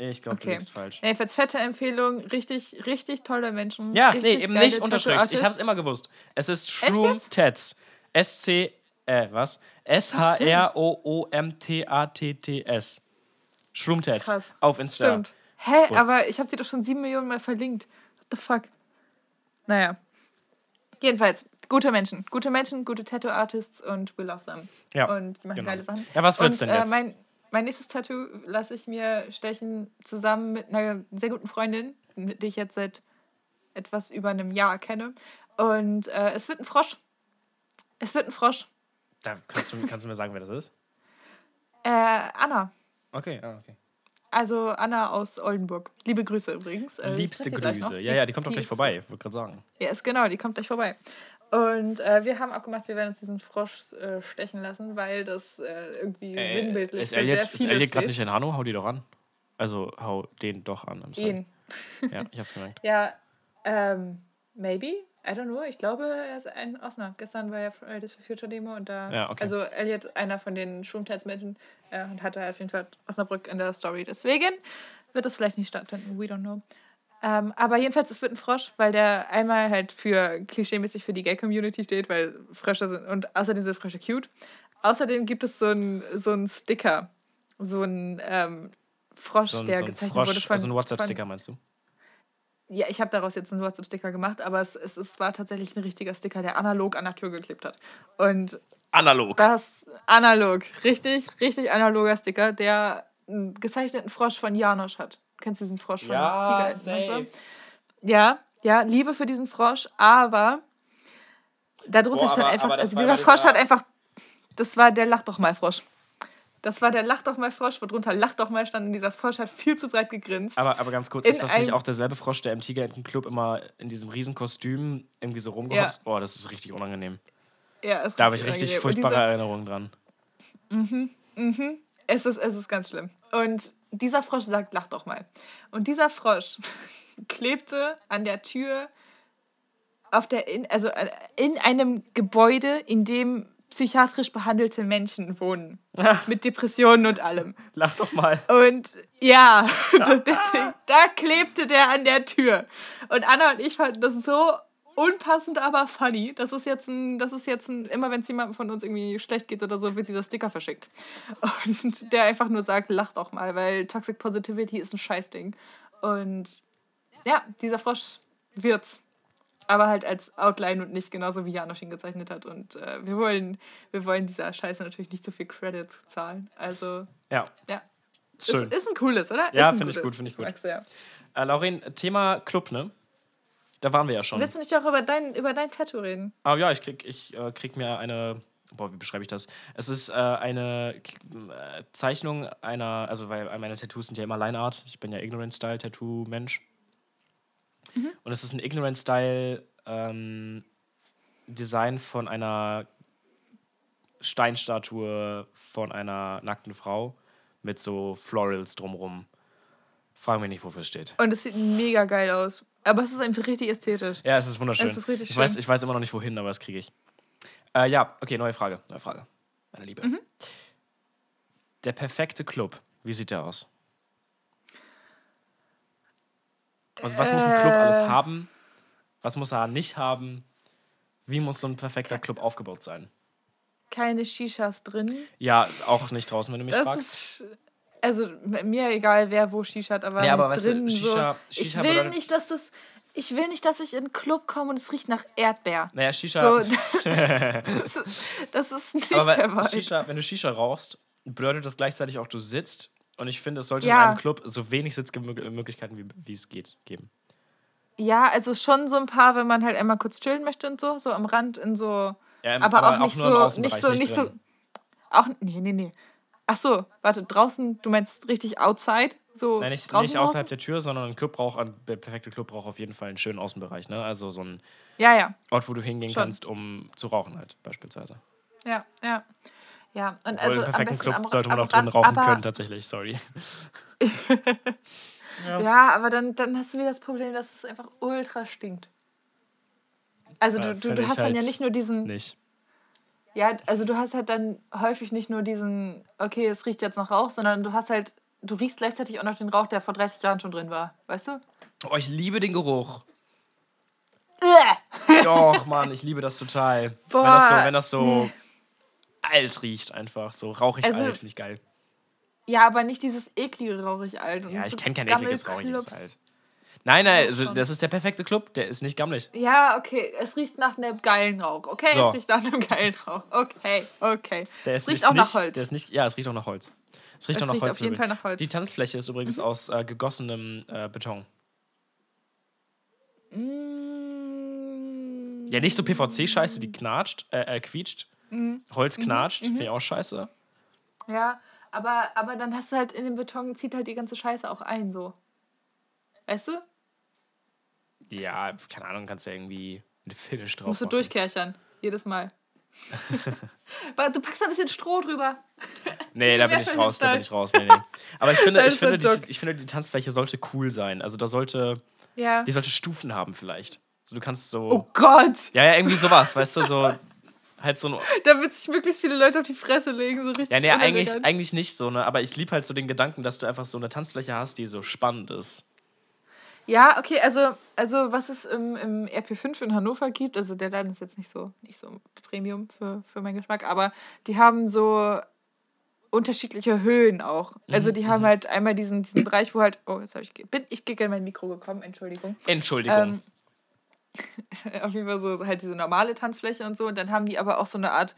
Ich glaube, du Okay. liegst falsch. Nee, jedenfalls fette Empfehlung, richtig, richtig tolle Menschen. Ja, nee, eben nicht Unterstrich. Ich habe es immer gewusst. Es ist Shroom jetzt? Tats. S-C, äh, was? S-H-R-O-O-M-T-A-T-T-S. Shroom Tats. Krass. Auf Insta. Stimmt. Hä, Putz. aber ich habe die doch schon sieben Millionen Mal verlinkt. What the fuck? Naja. Jedenfalls, gute Menschen. Gute Menschen, gute Tattoo-Artists und we love them. Ja, Und die machen genau. geile Sachen. Ja, was wird's und, denn jetzt? Äh, mein, mein nächstes Tattoo lasse ich mir stechen zusammen mit einer sehr guten Freundin, mit der ich jetzt seit etwas über einem Jahr kenne. Und äh, es wird ein Frosch. Es wird ein Frosch. Da kannst du, kannst du mir sagen, wer das ist? Äh, Anna. Okay, ah, okay. Also Anna aus Oldenburg. Liebe Grüße übrigens. Äh, Liebste. Grüße. Ja, ja, die kommt doch gleich ist- vorbei. Wollte gerade sagen. Ja, ist genau, die kommt gleich vorbei. Und äh, wir haben auch gemacht, wir werden uns diesen Frosch äh, stechen lassen, weil das äh, irgendwie sinnbildlich ist für Elliot, ist Elliot gerade nicht in Hanno? Hau die doch an. Also hau den doch an. Ihn. Ja, ich hab's gemerkt. Ja, ähm, maybe. I don't know. Ich glaube, er ist ein Osnabrück. Gestern war ja Fridays for Future Demo und da. Ja, okay. Also, Elliot, einer von den Schwimmteils-Menschen, äh, und hatte auf jeden Fall Osnabrück in der Story. Deswegen wird das vielleicht nicht stattfinden. We don't know. Ähm, aber jedenfalls, es wird ein Frosch, weil der einmal halt für klischeemäßig für die Gay-Community steht, weil Frösche sind und außerdem sind Frösche cute. Außerdem gibt es so einen so Sticker, so einen ähm, Frosch, So ein, der so ein gezeichnet Frosch, wurde von. also ein WhatsApp-Sticker meinst du? Ja, ich habe daraus jetzt einen WhatsApp-Sticker gemacht, aber es, es, es war tatsächlich ein richtiger Sticker, der analog an der Tür geklebt hat. Und Analog. das analog, richtig, richtig analoger Sticker, der einen gezeichneten Frosch von Janosch hat. Du kennst diesen Frosch von Ja, Tiger safe. Ja, ja, Liebe für diesen Frosch, aber darunter Boah, stand aber- einfach, aber also dieser Frosch hat einfach, das war der Lach doch mal Frosch. Das war der Lach doch mal Frosch, wo drunter Lach doch mal stand und dieser Frosch hat viel zu breit gegrinst. Aber, aber ganz kurz, In ist das nicht auch derselbe Frosch, der im Tigerentenclub immer in diesem Riesenkostüm irgendwie so rumgehopst? Oh, das ist richtig unangenehm. ja, ist Da habe ich richtig unangenehm. Furchtbare diese- Erinnerungen dran. Es ist, es ist ganz schlimm. Und dieser Frosch sagt, lach doch mal. Und dieser Frosch klebte an der Tür auf der in, also äh, in einem Gebäude, in dem psychiatrisch behandelte Menschen wohnen. mit Depressionen und allem. Lach doch mal. Und ja, deswegen, da klebte der an der Tür. Und Anna und ich fanden das so unpassend, aber funny. Das ist jetzt ein, das ist jetzt ein, immer wenn es jemandem von uns irgendwie schlecht geht oder so, wird dieser Sticker verschickt. Und der einfach nur sagt, lach doch mal, weil Toxic Positivity ist ein Scheißding. Und ja, dieser Frosch wird's. Aber halt als Outline und nicht genauso wie Janosch ihn gezeichnet hat. Und äh, wir, wollen, wir wollen dieser Scheiße natürlich nicht so viel Credit zahlen. Also, Ja, ja. schön. Ist, ist ein cooles, oder? Ja, Ist ein find ich gut, find ich gut. Mag's sehr. Äh, Lauren, Thema Club, ne? Da waren wir ja schon. Willst du nicht auch über dein, über dein Tattoo reden? Aber ja, ich krieg, ich, äh, krieg mir eine. Boah, wie beschreibe ich das? Es ist äh, eine äh, Zeichnung einer, also weil meine Tattoos sind ja immer Line Art. Ich bin ja Ignorant Mensch. Und es ist ein Ignorant Style ähm, Design von einer Steinstatue von einer nackten Frau mit so Florals drumrum. Fragen wir nicht, wofür es steht. Und es sieht mega geil aus. Aber es ist einfach richtig ästhetisch. Ja, es ist wunderschön. Es ist richtig ich, weiß, schön. ich weiß immer noch nicht, wohin, aber das kriege ich. Äh, ja, okay, neue Frage. Neue Frage. Meine Liebe. Mhm. Der perfekte Club, wie sieht der aus? Also, was muss ein Club alles Äh. haben? Was muss er nicht haben? Wie muss so ein perfekter Club aufgebaut sein? Keine Shishas drin. Ja, auch nicht draußen, wenn du mich Das fragst. ist. Also mir egal, wer wo Shisha hat, aber, Ja, aber halt weißt du, drin Shisha- so. Ich Shisha will bedeutet- nicht, dass das. Ich will nicht, dass ich in einen Club komme und es riecht nach Erdbeer. Naja, Shisha. So, das, ist, das ist nicht aber der Vibe. Shisha, wenn du Shisha rauchst, bedeutet das gleichzeitig auch, du sitzt. Und ich finde, es sollte Ja. in einem Club so wenig Sitzmöglichkeiten wie, wie es geht geben. Ja, also schon so ein paar, wenn man halt einmal kurz chillen möchte und so, so am Rand in so. Ja, im- aber, auch nicht im so, nicht so, nicht so. drin. Auch, nee, nee, nee. Ach so, warte, draußen, du meinst richtig outside? So Nein, nicht, nicht außerhalb der Tür, sondern ein Club braucht, ein der perfekte Club braucht auf jeden Fall einen schönen Außenbereich. Ne? Also so ein Ja, ja, Ort, wo du hingehen Schon. kannst, um zu rauchen halt beispielsweise. ja, ja. Ja, und Obwohl, also im perfekten Club am, sollte man auch drin rauchen können, tatsächlich, sorry. Ja, aber dann, dann hast du wieder das Problem, dass es einfach ultra stinkt. Also Ja, du, du, du hast dann ja halt nicht nur diesen, Nicht. ja, also du hast halt dann häufig nicht nur diesen, okay, es riecht jetzt noch Rauch, sondern du hast halt, du riechst gleichzeitig auch noch den Rauch, der vor 30 Jahren schon drin war, weißt du? Oh, ich liebe den Geruch. Doch, Mann, ich liebe das total. Boah, wenn das so, wenn das so nee. Alt riecht, einfach so rauchig Also- alt, finde ich geil. Ja, aber nicht dieses eklige rauchig alt. Ja, ich so kenne kein ekliges rauchiges alt. Nein, nein, also das ist der perfekte Club, der ist nicht gammelig. Ja, okay, es riecht nach einem geilen Rauch. Okay, So. es riecht nach einem geilen Rauch. Okay, okay. Der ist es riecht auch nach nicht, Holz. Der ist nicht, ja, es riecht auch nach Holz. Es riecht Es auch nach riecht Holz. auf jeden Fall nach Holz. Mhm. Die Tanzfläche ist übrigens aus äh, gegossenem äh, Beton. Mm. Ja, nicht so PVC-Scheiße, die knatscht, äh, äh, quietscht. Mhm. Holz knatscht, finde ich auch scheiße. Ja, aber, aber dann hast du halt in den Beton, zieht halt die ganze Scheiße auch ein, so. Weißt du? Ja, keine Ahnung, kannst du ja irgendwie eine Finish drauf Musst du machen. Jedes Mal. Du packst da ein bisschen Stroh drüber. Nee, da bin ich raus, da bin ich raus. Nee, nee. Aber ich finde, ich finde, die, ich finde, die Tanzfläche sollte cool sein. Also da sollte, Ja. die sollte Stufen haben vielleicht. Also du kannst so, Oh Gott! ja, ja, irgendwie sowas, weißt du, so, halt so ein, Damit sich möglichst viele Leute auf die Fresse legen, so richtig. ja, nee, eigentlich, eigentlich nicht so, ne, aber ich liebe halt so den Gedanken, dass du einfach so eine Tanzfläche hast, die so spannend ist. Ja, okay, also, also was es im, im RP5 in Hannover gibt, also der Laden ist jetzt nicht so, nicht so Premium für, für meinen Geschmack, aber die haben so unterschiedliche Höhen auch. Also die haben halt einmal diesen, diesen Bereich, wo halt, oh, jetzt habe ich, bin ich gegen mein Mikro gekommen, Entschuldigung. Entschuldigung. Ähm, auf jeden Fall so halt diese normale Tanzfläche und so. Und dann haben die aber auch so eine Art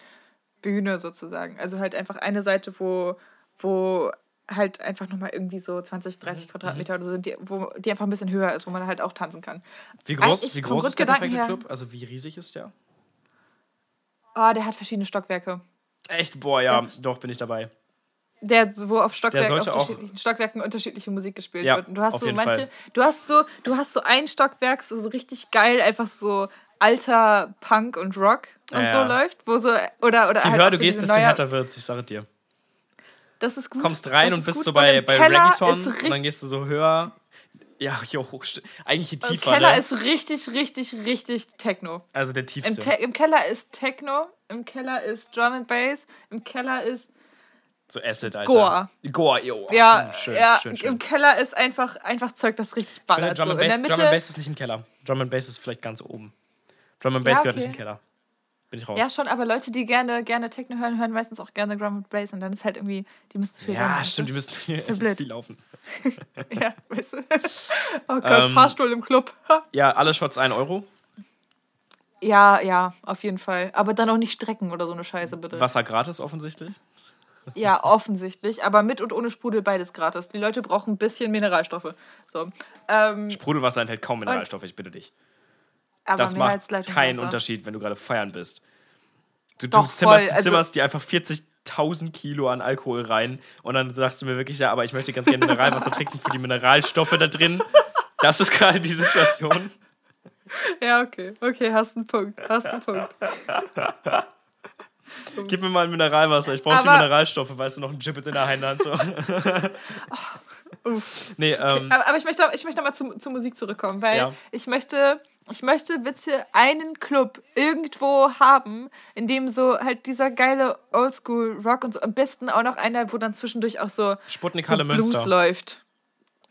Bühne sozusagen. Also halt einfach eine Seite, wo, wo halt einfach nochmal irgendwie so 20, 30 Mhm. Quadratmeter oder so sind, die, wo die einfach ein bisschen höher ist, wo man halt auch tanzen kann. wie groß, wie groß ist der perfekte her- Club? Also wie riesig ist der? Oh, der hat verschiedene Stockwerke. Echt? Boah, ja, Das- doch, bin ich dabei. Der, wo auf Stockwerken, sollte auf unterschiedlichen Stockwerken unterschiedliche Musik gespielt Ja, wird. Und du hast so manche, Fall. du hast so, du hast so ein Stockwerk, so, so richtig geil, einfach so alter Punk und Rock und Ja, so ja. läuft, wo so, oder, oder Je halt höher du so gehst, desto neue- härter wird's, ich sage dir. Das ist gut. Kommst rein und ist bist gut. so bei, im bei Reggaeton und dann gehst du so höher. Ja, jo, eigentlich Im tiefer, Keller ne? ist richtig, richtig, richtig Techno. also der Im, tiefste. Te Im Keller ist Techno, im Keller ist Drum and Bass, im Keller ist so Acid, Alter. Goa. Goa, jo. ja, schön, ja schön, schön. im Keller ist einfach, einfach Zeug, das richtig ballert. Drum, So. and In Bass, der Drum Mitte, and Bass ist nicht im Keller. Drum and Bass ist vielleicht ganz oben. Drum and Bass Ja, gehört nicht okay. im Keller. Bin ich raus. Ja, schon, aber Leute, die gerne, gerne Techno hören, hören meistens auch gerne Drum and Bass und dann ist halt irgendwie, die müssen viel Ja, weißt stimmt, die müssen viel, ja blöd. viel laufen. Ja, weißt du? Oh Gott, Ähm, Fahrstuhl im Club. Ja, alle Shots 1 Euro. Ja, ja, auf jeden Fall. Aber dann auch nicht strecken oder so eine Scheiße, bitte. Wasser gratis offensichtlich. Ja, offensichtlich. Aber mit und ohne Sprudel beides gratis. Die Leute brauchen ein bisschen Mineralstoffe. So. Ähm, Sprudelwasser enthält kaum Mineralstoffe, ich bitte dich. aber Das macht keinen Unterschied, wenn du gerade feiern bist. Du, Doch, du zimmerst, voll, du also- zimmerst dir einfach 40.000 Kilo an Alkohol rein und dann sagst du mir wirklich, ja, aber ich möchte ganz gerne Mineralwasser trinken für die Mineralstoffe da drin. Das ist gerade die Situation. Ja, okay. Okay, hast einen Punkt. Hast einen Punkt. Gib mir mal ein Mineralwasser, ich brauche die Mineralstoffe, weißt du, noch ein Gibbet in der Hand. So. Uff. Nee, ähm, Aber, aber ich möchte, ich möchte nochmal zu, zur Musik zurückkommen, weil Ja. ich möchte, ich möchte bitte einen Club irgendwo haben, in dem so halt dieser geile Oldschool-Rock und so, am besten auch noch einer, wo dann zwischendurch auch so, Sputnik so Halle Blues Münster. läuft.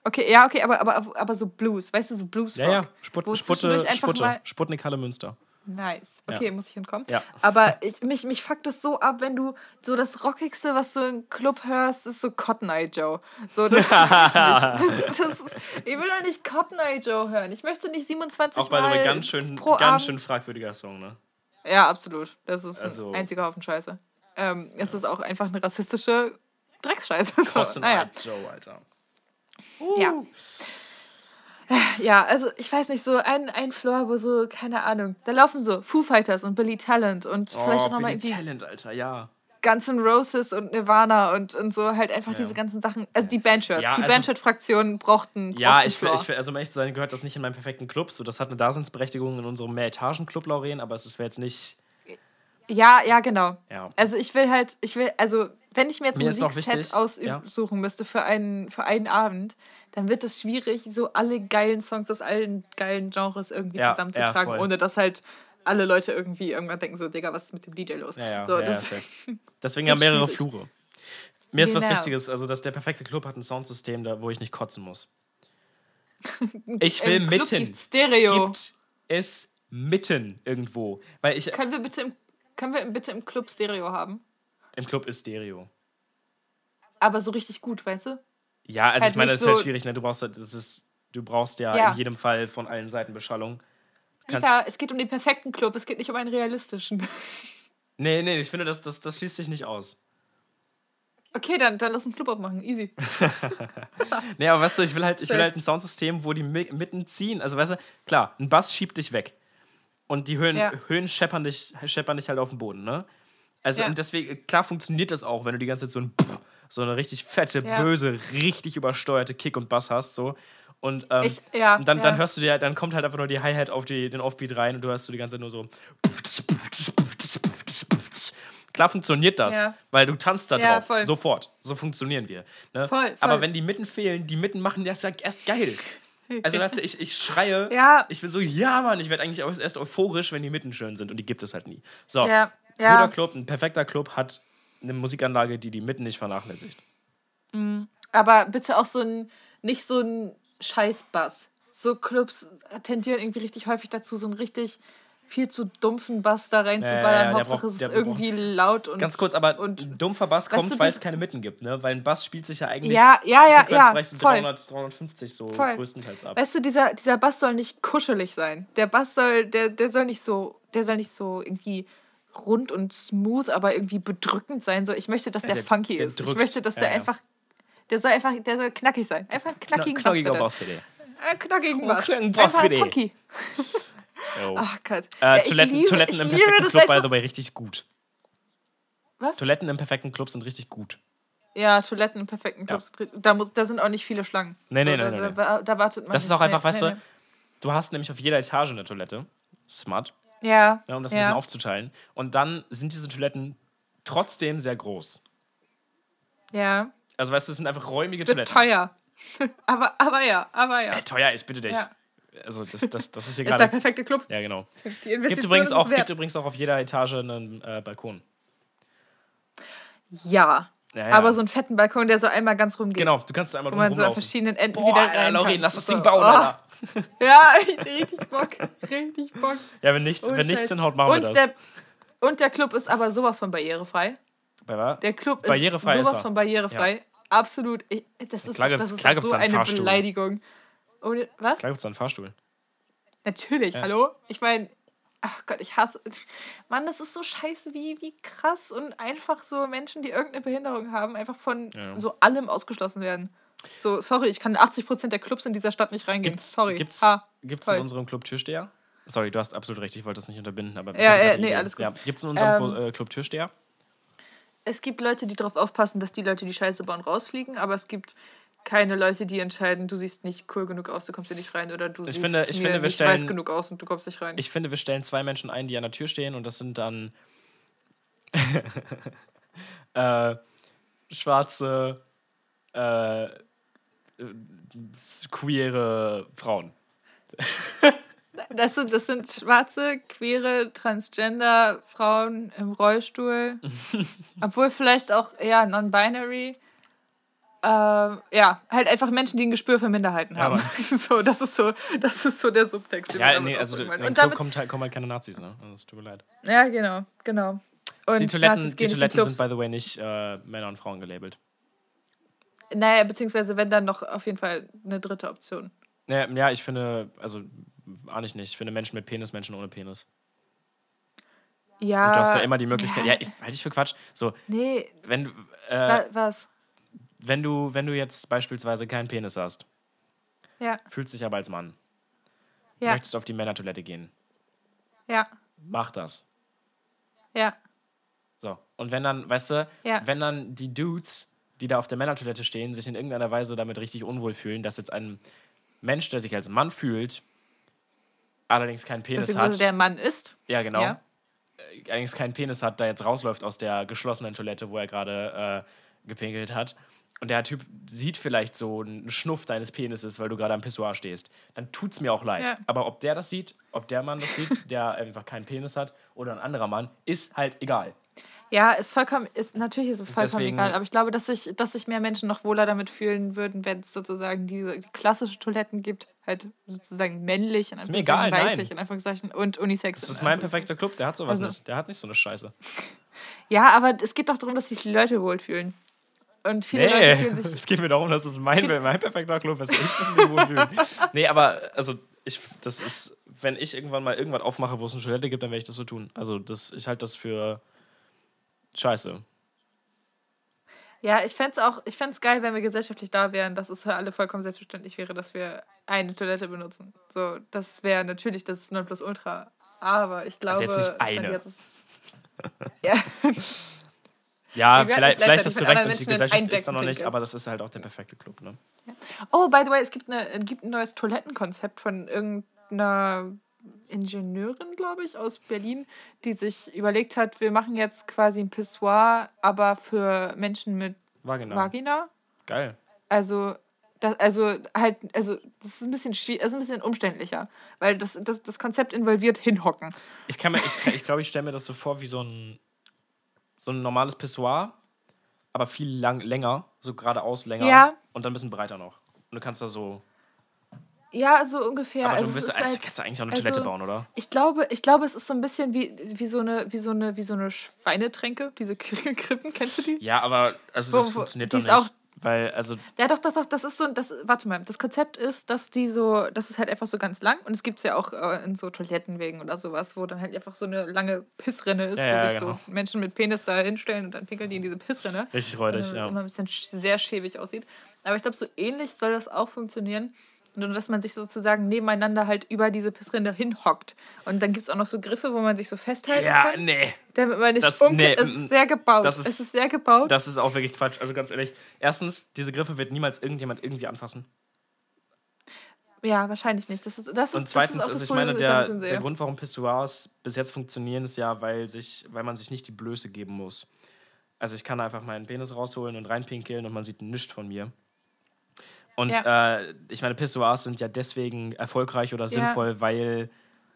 Okay, ja, okay, aber, aber, aber so Blues, weißt du, so Blues-Rock. Ja, ja, Sput, Sputte, Sputte, Sputnik Halle Münster. Nice. Okay, Ja. muss ich entkommen. Ja. Aber ich, mich, mich fuckt das so ab, wenn du so das Rockigste, was du im Club hörst, ist so Cotton Eye Joe. So, das ich nicht. Das, das ist, ich will doch nicht Cotton Eye Joe hören. Ich möchte nicht 27 Auch bei Mal einem ganz schön, pro ganz Abend. schön fragwürdiger Song, ne? Ja, absolut. Das ist Also- ein einziger Haufen Scheiße. Ähm, es ist auch einfach eine rassistische Drecksscheiße. So, Cotton naja. Eye Joe, Alter. Ja. Ja, also ich weiß nicht, so ein, ein Floor, wo so, keine Ahnung, da laufen so Foo Fighters und Billy Talent und vielleicht Oh, auch nochmal Billy irgendwie Talent, Alter, ja. Guns N' Roses und Nirvana und, und so halt einfach Ja. diese ganzen Sachen. Also die Bandshirts. Ja, die also- Bandshirt-Fraktion brauchten. Ja, brauchten ich, Floor. ich, also um ehrlich zu sein, gehört das nicht in meinen perfekten Club. So, das hat eine Daseinsberechtigung in unserem Mehretagen-Club, Lauren, aber es wäre jetzt nicht. Ja, ja, genau. Ja. Also ich will halt, ich will, also wenn ich mir jetzt ein Mir noch Musikset aussuchen ja. müsste für einen, für einen Abend, dann wird es schwierig, so alle geilen Songs aus allen geilen Genres irgendwie Ja, zusammenzutragen, ja, ohne dass halt alle Leute irgendwie irgendwann denken so, Digga, was ist mit dem DJ los? Ja, ja, so, ja, das. Deswegen ja mehrere schwierig. Flure. Mir ist was Genau. Wichtiges, also dass der perfekte Club hat ein Soundsystem, da, wo ich nicht kotzen muss. Ich will Im Club mitten. gibt's Stereo. Gibt es mitten irgendwo. Weil ich. Können wir bitte im, können wir bitte im Club Stereo haben? Im Club ist Stereo. Aber so richtig gut, weißt du? Ja, also Halt ich meine, das ist halt so- schwierig, ne? Du brauchst halt, das ist, du brauchst ja, Ja. in jedem Fall von allen Seiten Beschallung. Kannst, Mika, es geht um den perfekten Club, es geht nicht um einen realistischen. nee, nee, ich finde, das, das, das schließt sich nicht aus. Okay, dann, dann lass einen Club aufmachen. Easy. Nee, aber weißt du, ich will halt, ich will halt ein Soundsystem, wo die mi- mitten ziehen. Also weißt du, klar, ein Bass schiebt dich weg. Und die Höhen, Ja. Höhen scheppern, dich, scheppern dich halt auf den Boden, ne? Also, Ja. und deswegen, klar funktioniert das auch, wenn du die ganze Zeit so, ein, so eine richtig fette, Ja. böse, richtig übersteuerte Kick und Bass hast, so. Und, ähm, Ich- ja, und dann, ja. dann hörst du dir, dann kommt halt einfach nur die Hi-Hat auf die, den Offbeat rein und du hörst du die ganze Zeit nur so. Klar funktioniert das, Ja. weil du tanzt da Ja, drauf. voll. Sofort. So funktionieren wir. Ne? Voll, voll. Aber wenn die Mitten fehlen, die Mitten machen das ja erst geil. Also, weißt du, ich, ich schreie. Ja. Ich bin so, ja, Mann, ich werde eigentlich auch erst euphorisch, wenn die Mitten schön sind und die gibt es halt nie. So, guter. Club, ein perfekter Club hat eine Musikanlage, die die Mitten nicht vernachlässigt. Aber bitte auch so ein, nicht so ein Scheiß-Bass. So Clubs tendieren irgendwie richtig häufig dazu, so einen richtig viel zu dumpfen Bass da reinzuballern. Ja, ja, der Hauptsache braucht- es ist irgendwie laut und. Ganz kurz, aber und- ein dumpfer Bass kommt, weil es keine Mitten gibt, ne? Weil ein Bass spielt sich ja eigentlich Ja, ja, ja, ja. So Voll. 300, 350 so Voll. größtenteils ab. Weißt du, dieser, dieser Bass soll nicht kuschelig sein. Der Bass soll, der, der soll nicht so, der soll nicht so irgendwie rund und smooth, aber irgendwie bedrückend sein. So, ich möchte, dass der, der- funky der ist. Ich drückt. möchte, dass Ja, der ja. einfach, der soll einfach, der soll knackig sein. Einfach einen knackigen Bass, Knackiger. Bass, bitte. Äh, knackigen Bass. knackigen Bass, bitte. funky. Jo. Ach Gott. Äh, Ja, ich Toiletten, liebe- Toiletten ich im perfekten Club, by the way, richtig gut. Was? Toiletten im perfekten Club sind richtig gut. Ja, Toiletten im perfekten Clubs. Da, muss, da sind auch nicht viele Schlangen. Nee, nee, da, nee, nee, Da, da, da wartet man Das ist auch einfach, Nee, weißt nee, du, du hast nämlich auf jeder Etage eine Toilette. Smart. Ja. Ja, um das ein bisschen aufzuteilen. Und dann sind diese Toiletten trotzdem sehr groß. Ja. Also, weißt du, es sind einfach räumige Wird Toiletten. teuer. aber, aber ja, aber ja. Äh, teuer ist, bitte dich. Ja. Also, das, das, das ist hier ist der gerade. perfekte Club. Ja, genau. Die Gibt übrigens, auch, gibt übrigens auch auf jeder Etage einen äh, Balkon. Ja. Ja, ja. Aber so einen fetten Balkon, der so einmal ganz rumgeht. Genau, du kannst einmal Wo drum man so an rumlaufen. verschiedenen Enden Boah, wieder Alter, rein Lauren, kann. lass das Ding bauen, oh. Alter. Ja, ich richtig Bock. Richtig Bock. Ja, wenn nichts, Ohne wenn nichts hinhaut, machen und wir das. Der, und der Club ist aber sowas von barrierefrei. Bei was? Der Club ist Barrierefrei ist sowas er. von barrierefrei. Absolut. Ich, das ist, Klar das ist klar so eine Fahrstuhl. Beleidigung. Ohne, was? Klar gibt es einen Fahrstuhl. Natürlich, Ja. hallo? Ich meine, ach Gott, ich hasse. Mann, das ist so scheiße, wie, wie krass und einfach so Menschen, die irgendeine Behinderung haben, einfach von Ja. so allem ausgeschlossen werden. So, sorry, ich kann in 80% der Clubs in dieser Stadt nicht reingehen. Gibt's, sorry. Gibt's, Ha, gibt's in unserem Club Türsteher? Sorry, du hast absolut recht, ich wollte das nicht unterbinden. Aber Ja, die nee, Idee. alles gut. Ja. Gibt es in unserem Ähm, äh, Club Türsteher? Es gibt Leute, die darauf aufpassen, dass die Leute, die Scheiße bauen, rausfliegen, aber es gibt keine Leute, die entscheiden, du siehst nicht cool genug aus, du kommst hier nicht rein oder du Ich siehst finde- ich mir finde, wir nicht stellen- weiß genug aus und du kommst nicht rein. Ich finde, wir stellen zwei Menschen ein, die an der Tür stehen und das sind dann äh, schwarze, äh, äh, queere Frauen. Das sind, das sind schwarze, queere, transgender Frauen im Rollstuhl. Obwohl vielleicht auch eher non-binary. Ähm, ja, halt einfach Menschen, die ein Gespür für Minderheiten Ja, haben. so, das ist so, das ist so der Subtext. den Ja, nee, also ausdrücken wollen. in den und damit, kommt halt, kommen halt keine Nazis, ne? Das tut mir leid. ja, genau, genau. Und die Toiletten, die Toiletten sind, by the way, nicht äh, Männer und Frauen gelabelt. Naja, beziehungsweise wenn dann noch auf jeden Fall eine dritte Option. Ja, ja, ich finde, also, ahne ich nicht. Ich finde Menschen mit Penis, Menschen ohne Penis. Ja. Und du hast ja immer die Möglichkeit, ja, ich halte ich für Quatsch. So, Nee, wenn, äh, wa- was? Wenn, du, wenn du jetzt beispielsweise keinen Penis hast, Ja, fühlst dich aber als Mann, ja, möchtest auf die Männertoilette gehen, ja, mach das. ja. So. Und wenn dann, weißt du, Ja. wenn dann die Dudes, die da auf der Männertoilette stehen, sich in irgendeiner Weise damit richtig unwohl fühlen, dass jetzt ein Mensch, der sich als Mann fühlt, allerdings keinen Penis hat. der Mann ist. ja, genau. Ja. Äh, Allerdings keinen Penis hat, da jetzt rausläuft aus der geschlossenen Toilette, wo er gerade äh, gepinkelt hat. Und der Typ sieht vielleicht so einen Schnuff deines Penises, weil du gerade am Pissoir stehst. Dann tut's mir auch leid. Ja. Aber ob der das sieht, ob der Mann das sieht, der einfach keinen Penis hat, oder ein anderer Mann, ist halt egal. Ja, ist vollkommen, ist, natürlich ist es vollkommen Deswegen- egal, aber ich glaube, dass sich, dass sich mehr Menschen noch wohler damit fühlen würden, wenn es sozusagen diese klassische Toiletten gibt, halt sozusagen männlich, in Ist mir egal, nein. weiblich, in Anführungszeichen, und Unisex. Das in ist mein perfekter Club, der hat sowas Also- nicht. Der hat nicht so eine Scheiße. Ja, aber es geht doch darum, dass sich die Leute wohlfühlen. Und viele Leute fühlen sich. es geht mir darum, dass es mein, mein perfekter Club ist. Ich muss mich wohlfühlen. nee, aber also ich, das ist, wenn ich irgendwann mal irgendwas aufmache, wo es eine Toilette gibt, dann werde ich das so tun. Also das, ich halte das für scheiße. Ja, ich fände es auch, ich fände geil, wenn wir gesellschaftlich da wären, dass es für alle vollkommen selbstverständlich wäre, dass wir eine Toilette benutzen. So, das wäre natürlich das Nonplusultra. Aber ich glaube. Also jetzt nicht eine. jetzt ja. Ja, vielleicht, vielleicht hast du recht und die Gesellschaft ist da noch nicht, aber das ist halt auch der perfekte Club, ne? Oh, by the way, es gibt, eine, es gibt ein neues Toilettenkonzept von irgendeiner Ingenieurin, glaube ich, aus Berlin, die sich überlegt hat, wir machen jetzt quasi ein Pissoir, aber für Menschen mit Vagina. Vagina. Geil. Also, das, also halt, also das ist ein bisschen schwierig, also ein bisschen umständlicher, weil das, das, das Konzept involviert hinhocken. Ich kann mir, ich, ich glaube, ich stelle mir das so vor wie so ein, so ein normales Pissoir, aber viel lang, länger, so geradeaus länger Ja. und dann ein bisschen breiter noch. Und du kannst da so. Ja, so ungefähr. aber also du es bist, ist also, halt- kannst du eigentlich auch eine also- Toilette bauen, oder? Ich glaube, ich glaube, es ist so ein bisschen wie, wie, so, eine, wie, so, eine, wie so eine Schweinetränke, diese Krippen, kennst du die? Ja, aber also das wo- funktioniert doch ist nicht. auch- weil, also, Ja, doch, doch, doch, das ist so, das, warte mal, das Konzept ist, dass die so, das ist halt einfach so ganz lang und es gibt es ja auch äh, in so Toilettenwegen oder sowas, wo dann halt einfach so eine lange Pissrinne ist, Ja, wo ja, sich genau. so Menschen mit Penis da hinstellen und dann pinkeln die in diese Pissrinne. richtig räudig, äh, ja. immer ein bisschen sch- sehr schäbig aussieht. Aber ich glaube, so ähnlich soll das auch funktionieren. Nur, dass man sich sozusagen nebeneinander halt über diese Pissrinne hinhockt. Und dann gibt es auch noch so Griffe, wo man sich so festhalten Ja, kann. nee. Damit man nicht Das- umkippt. nee, es ist sehr gebaut. das ist- es ist sehr gebaut. Das ist auch wirklich Quatsch. Also ganz ehrlich, erstens, diese Griffe wird niemals irgendjemand irgendwie anfassen. ja, wahrscheinlich nicht. Das ist, das ist, Und das zweitens, ist auch also das ich meine, ich der, der. Grund, warum Pissoirs bis jetzt funktionieren, ist ja, weil, sich, weil man sich nicht die Blöße geben muss. Also ich kann einfach meinen Penis rausholen und reinpinkeln und man sieht nichts von mir. Und äh, ich meine, Pissoirs sind ja deswegen erfolgreich oder sinnvoll, weil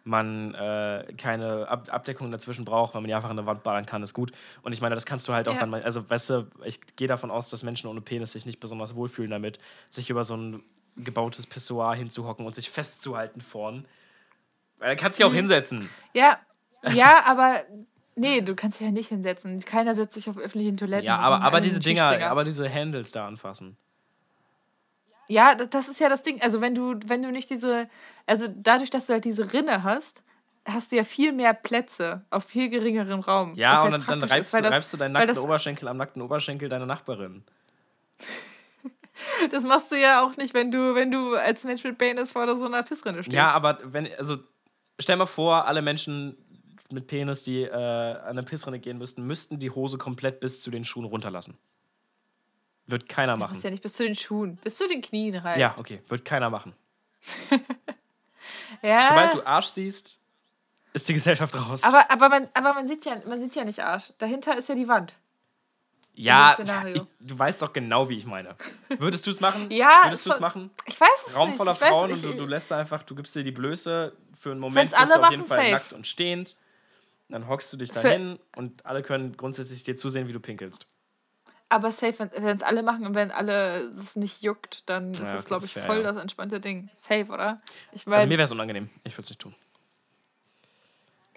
man äh, keine Ab Abdeckung dazwischen braucht, weil man ja einfach an der Wand ballern kann, ist gut. Und ich meine, das kannst du halt auch Ja. dann mal, also weißt du, ich gehe davon aus, dass Menschen ohne Penis sich nicht besonders wohlfühlen damit, sich über so ein gebautes Pissoir hinzuhocken und sich festzuhalten vorn. Weil da kannst du dich auch Mhm. hinsetzen. Ja, ja, aber nee, du kannst dich ja nicht hinsetzen. Keiner setzt sich auf öffentlichen Toiletten. Ja, aber, aber diese Dinger, aber diese Handles da anfassen. Ja, das, das ist ja das Ding. Also wenn du, wenn du nicht diese, also dadurch, dass du halt diese Rinne hast, hast du ja viel mehr Plätze auf viel geringerem Raum. Ja, und halt dann, dann reibst, ist, du, das, reibst du deinen nackten das- Oberschenkel am nackten Oberschenkel deiner Nachbarin. Das machst du ja auch nicht, wenn du, wenn du als Mensch mit Penis vor so einer Pissrinne stehst. Ja, aber wenn, also stell mal vor, alle Menschen mit Penis, die äh, an eine Pissrinne gehen müssten, müssten die Hose komplett bis zu den Schuhen runterlassen. Wird keiner Du machen. musst ja nicht bis zu den Schuhen, bis zu den Knien reicht. Ja, okay, wird keiner machen. ja. Sobald du Arsch siehst, ist die Gesellschaft raus. aber, aber, man, aber man, sieht ja, man sieht ja nicht Arsch. Dahinter ist ja die Wand. ja, ich, du weißt doch genau, wie ich meine. Würdest du es machen? Ja, Würdest du es machen? Ich weiß es Raum nicht. voller ich weiß, Frauen ich, und du, du lässt einfach, du gibst dir die Blöße für einen Moment, bist alle du auf jeden machen, Fall safe. nackt und stehend. Dann hockst du dich Für- dahin und alle können grundsätzlich dir zusehen, wie du pinkelst. Aber safe, wenn es alle machen und wenn alle es nicht juckt, dann ist Ja, es, glaube ich, wär, voll ja. das entspannte Ding. Safe, oder? Ich Also meine, mir wäre es unangenehm. Ich würde es nicht tun.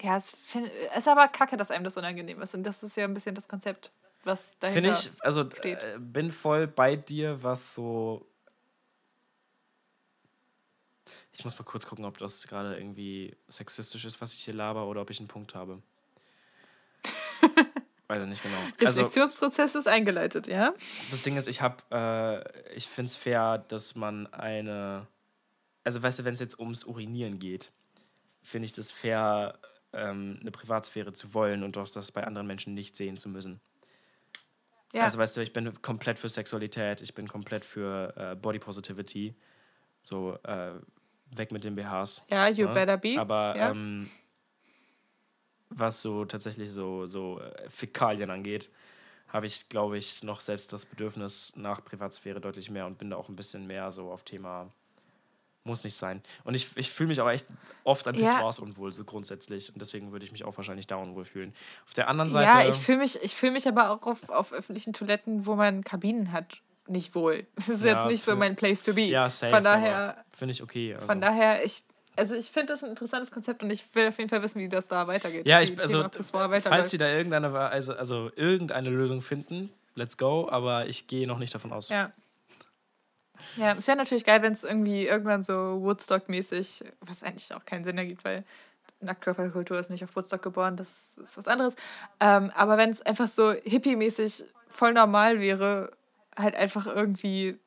ja, es find, es ist aber kacke, dass einem das unangenehm ist. Und das ist ja ein bisschen das Konzept, was dahinter Finde ich, also steht. äh, bin voll bei dir, was so. Ich muss mal kurz gucken, ob das gerade irgendwie sexistisch ist, was ich hier laber, oder ob ich einen Punkt habe. Weiß ich nicht genau. Also, Reflexionsprozess ist eingeleitet, ja? das Ding ist, ich habe, äh, ich finde es fair, dass man eine, also weißt du, wenn es jetzt ums Urinieren geht, finde ich das fair, ähm, eine Privatsphäre zu wollen und doch das bei anderen Menschen nicht sehen zu müssen. Ja. Also weißt du, ich bin komplett für Sexualität, ich bin komplett für äh, Body Positivity, so äh, weg mit den BHs. ja, you ne? better be. Aber ja. ähm, was so tatsächlich so, so äh, Fäkalien angeht, habe ich, glaube ich, noch selbst das Bedürfnis nach Privatsphäre deutlich mehr und bin da auch ein bisschen mehr so auf Thema muss nicht sein. Und ich, ich fühle mich aber echt oft an Ja. Pissoirs unwohl, so grundsätzlich. Und deswegen würde ich mich auch wahrscheinlich da unwohl fühlen. Auf der anderen Seite. ja, ich fühle mich, ich fühl mich aber auch auf, auf öffentlichen Toiletten, wo man Kabinen hat, nicht wohl. Das ist Ja, jetzt nicht so mein Place to be. ja, safe. Von daher, Finde ich okay. Also. von daher, ich, also ich finde das ein interessantes Konzept und ich will auf jeden Fall wissen, wie das da weitergeht. Ja, ich, also, Thema falls sie da irgendeine, also, also irgendeine Lösung finden, let's go, aber ich gehe noch nicht davon aus. Ja. Ja, es wäre natürlich geil, wenn es irgendwie irgendwann so Woodstock-mäßig, was eigentlich auch keinen Sinn ergibt, weil Nacktkörperkultur ist nicht auf Woodstock geboren, das ist was anderes. Ähm, aber wenn es einfach so hippie-mäßig voll normal wäre, halt einfach irgendwie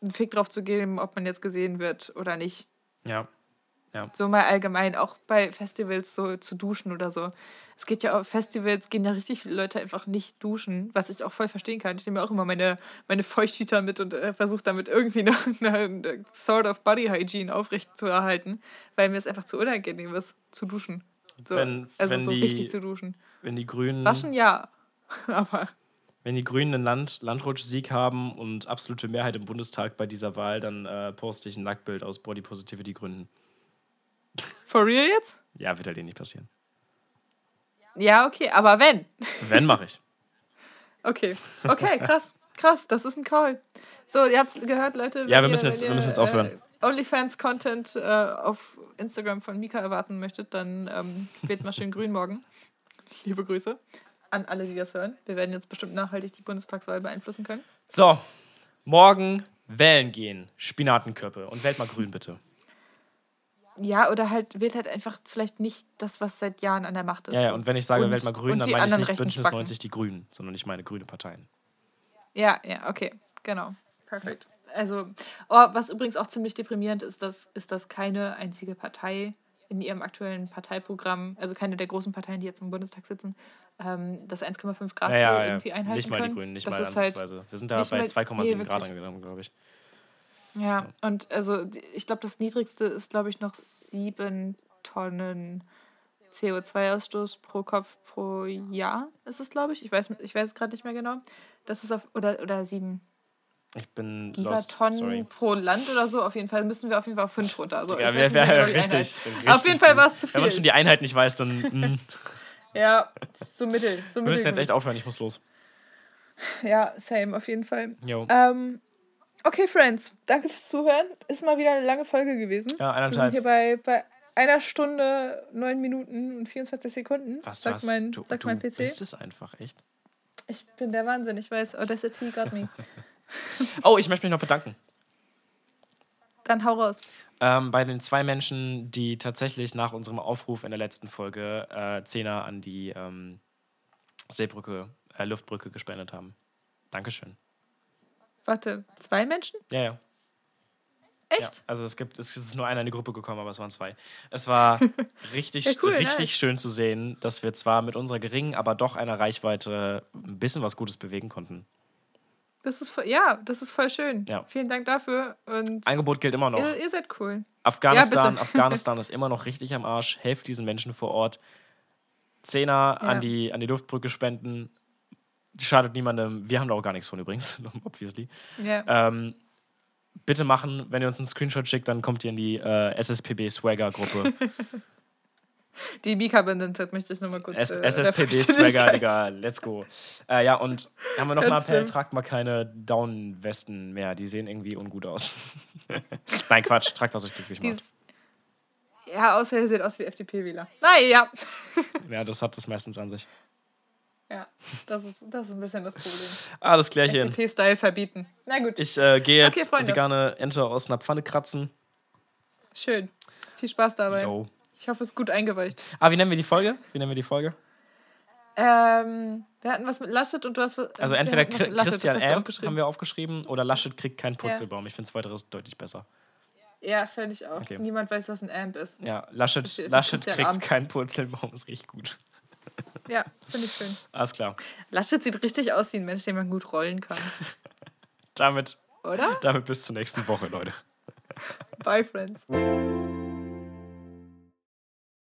einen Fick drauf zu geben, ob man jetzt gesehen wird oder nicht. Ja. So mal allgemein, auch bei Festivals so zu duschen oder so. Es geht ja auf Festivals, gehen ja richtig viele Leute einfach nicht duschen, was ich auch voll verstehen kann. Ich nehme auch immer meine, meine Feuchttücher mit und äh, versuche damit irgendwie eine, eine sort of Body Hygiene aufrechtzuerhalten, weil mir es einfach zu unangenehm ist, zu duschen. So, Wenn- also wenn so die- richtig zu duschen. Wenn die Grünen, Waschen ja, aber wenn die Grünen einen Land, Landrutschsieg haben und absolute Mehrheit im Bundestag bei dieser Wahl, dann äh, poste ich ein Nacktbild aus Body Positivity Gründen. for real jetzt? Ja, wird halt eh nicht passieren. Ja, okay, aber wenn. Wenn, mache ich. Okay, okay, krass, krass, das ist ein Call. So, ihr habt es gehört, Leute. Ja, wir müssen ihr- jetzt- wenn wir müssen jetzt ihr, aufhören. Äh, OnlyFans-Content äh, auf Instagram von Mika erwarten möchtet, dann ähm, wählt mal schön grün morgen. Liebe Grüße an alle, die das hören. Wir werden jetzt bestimmt nachhaltig die Bundestagswahl beeinflussen können. So, morgen wählen gehen. Spinatenkörper. Und wählt mal grün, bitte. Ja, oder halt wählt halt einfach vielleicht nicht das, was seit Jahren an der Macht ist. Ja, ja, und wenn ich sage, Und- wählt mal grün, dann meine ich nicht rechten Bündnis Spacken. 90 die Grünen, sondern ich meine grüne Parteien. Ja, ja, okay, genau. Perfekt. Also, oh, was übrigens auch ziemlich deprimierend ist, dass, ist, dass keine einzige Partei in ihrem aktuellen Parteiprogramm, also keine der großen Parteien, die jetzt im Bundestag sitzen, ähm, das 1,5 Grad Ziel Ja, ja, ja. irgendwie einhalten Nicht mal die. Grünen, nicht das mal ist halt, ansatzweise. Wir sind da bei mal- 2,7 nee, Grad wirklich. angekommen, glaube ich. Ja, und also ich glaube, das niedrigste ist, glaube ich, noch sieben Tonnen CO2-Ausstoß pro Kopf pro Jahr, ist es, glaube ich. Ich weiß, ich weiß es gerade nicht mehr genau. Das ist auf, oder, oder sieben Ich bin lost. Gigatonnen Sorry. pro Land oder so. Auf jeden Fall müssen wir auf jeden Fall auf fünf runter. Also, Ja, wäre wär Einheit. richtig, richtig. Auf jeden Fall war es zu Wenn man viel. schon die Einheit nicht weiß, dann. mm. Ja, so mittel. So Wir mittel müssen jetzt echt aufhören, ich muss los. Ja, same, auf jeden Fall. Jo. Ähm, okay, Friends, danke fürs Zuhören. Ist mal wieder eine lange Folge gewesen. Ja, Wir sind eineinhalb. hier bei, bei einer Stunde, neun Minuten und 24 Sekunden. Was, du sagt hast, mein, du, sagt du mein PC. bist es einfach, echt. Ich bin der Wahnsinn, ich weiß. Audacity got me. Oh, ich möchte mich noch bedanken. Dann hau raus. Ähm, bei den zwei Menschen, die tatsächlich nach unserem Aufruf in der letzten Folge äh, Zehner an die ähm, Seebrücke, äh, Luftbrücke gespendet haben. Dankeschön. Warte, zwei Menschen? Ja, ja. Echt? Ja, also es gibt, es ist nur einer in die Gruppe gekommen, aber es waren zwei. Es war richtig, Ja, cool, richtig nice. schön zu sehen, dass wir zwar mit unserer geringen, aber doch einer Reichweite ein bisschen was Gutes bewegen konnten. Das ist voll, ja, das ist voll schön. Ja. Vielen Dank dafür. Und Angebot gilt immer noch. ihr, ihr seid cool. Afghanistan, bitte. Afghanistan ist immer noch richtig am Arsch. Helft diesen Menschen vor Ort. Zehner Ja. an, die, an die Luftbrücke spenden. Schadet niemandem. Wir haben da auch gar nichts von übrigens, obviously. Ja. Ähm, bitte machen, wenn ihr uns einen Screenshot schickt, dann kommt ihr in die äh, SSPB Swagger Gruppe. Die Bikarbonate möchte ich nochmal kurz. S äh, SSPB der Swagger, Vollständigkeit. Digga, let's go. Äh, ja, und haben wir noch einen Appell, tragt mal keine Down-Westen mehr. Die sehen irgendwie ungut aus. Nein, Quatsch, tragt, was euch glücklich macht. Ja, außer ihr seht aus wie FDP-Wähler. Naja. Ja, das hat es meistens an sich. Ja, das ist, das ist ein bisschen das Problem. Alles klärchen. FDP-Style verbieten. Na gut, Ich äh, gehe jetzt Okay, vegane Ente aus einer Pfanne kratzen. schön. Viel Spaß dabei. Yo. Ich hoffe, es ist gut eingeweicht. Ah, wie nennen wir die Folge? Wie nennen wir die Folge? Ähm, wir hatten was mit Laschet und du hast was. Also entweder Chri- Laschet, Christian aufgeschrieben. haben wir aufgeschrieben oder Laschet kriegt keinen Purzelbaum. Ich finde zweiteres deutlich besser. Ja, fände ich auch. Okay. Niemand weiß, was ein Amp ist. Ja, Laschet, Laschet kriegt Amp. keinen Purzelbaum, ist richtig gut. Ja, finde ich schön. Alles klar. Laschet sieht richtig aus wie ein Mensch, den man gut rollen kann. Damit, Oder? damit bis zur nächsten Woche, Leute. Bye, Friends.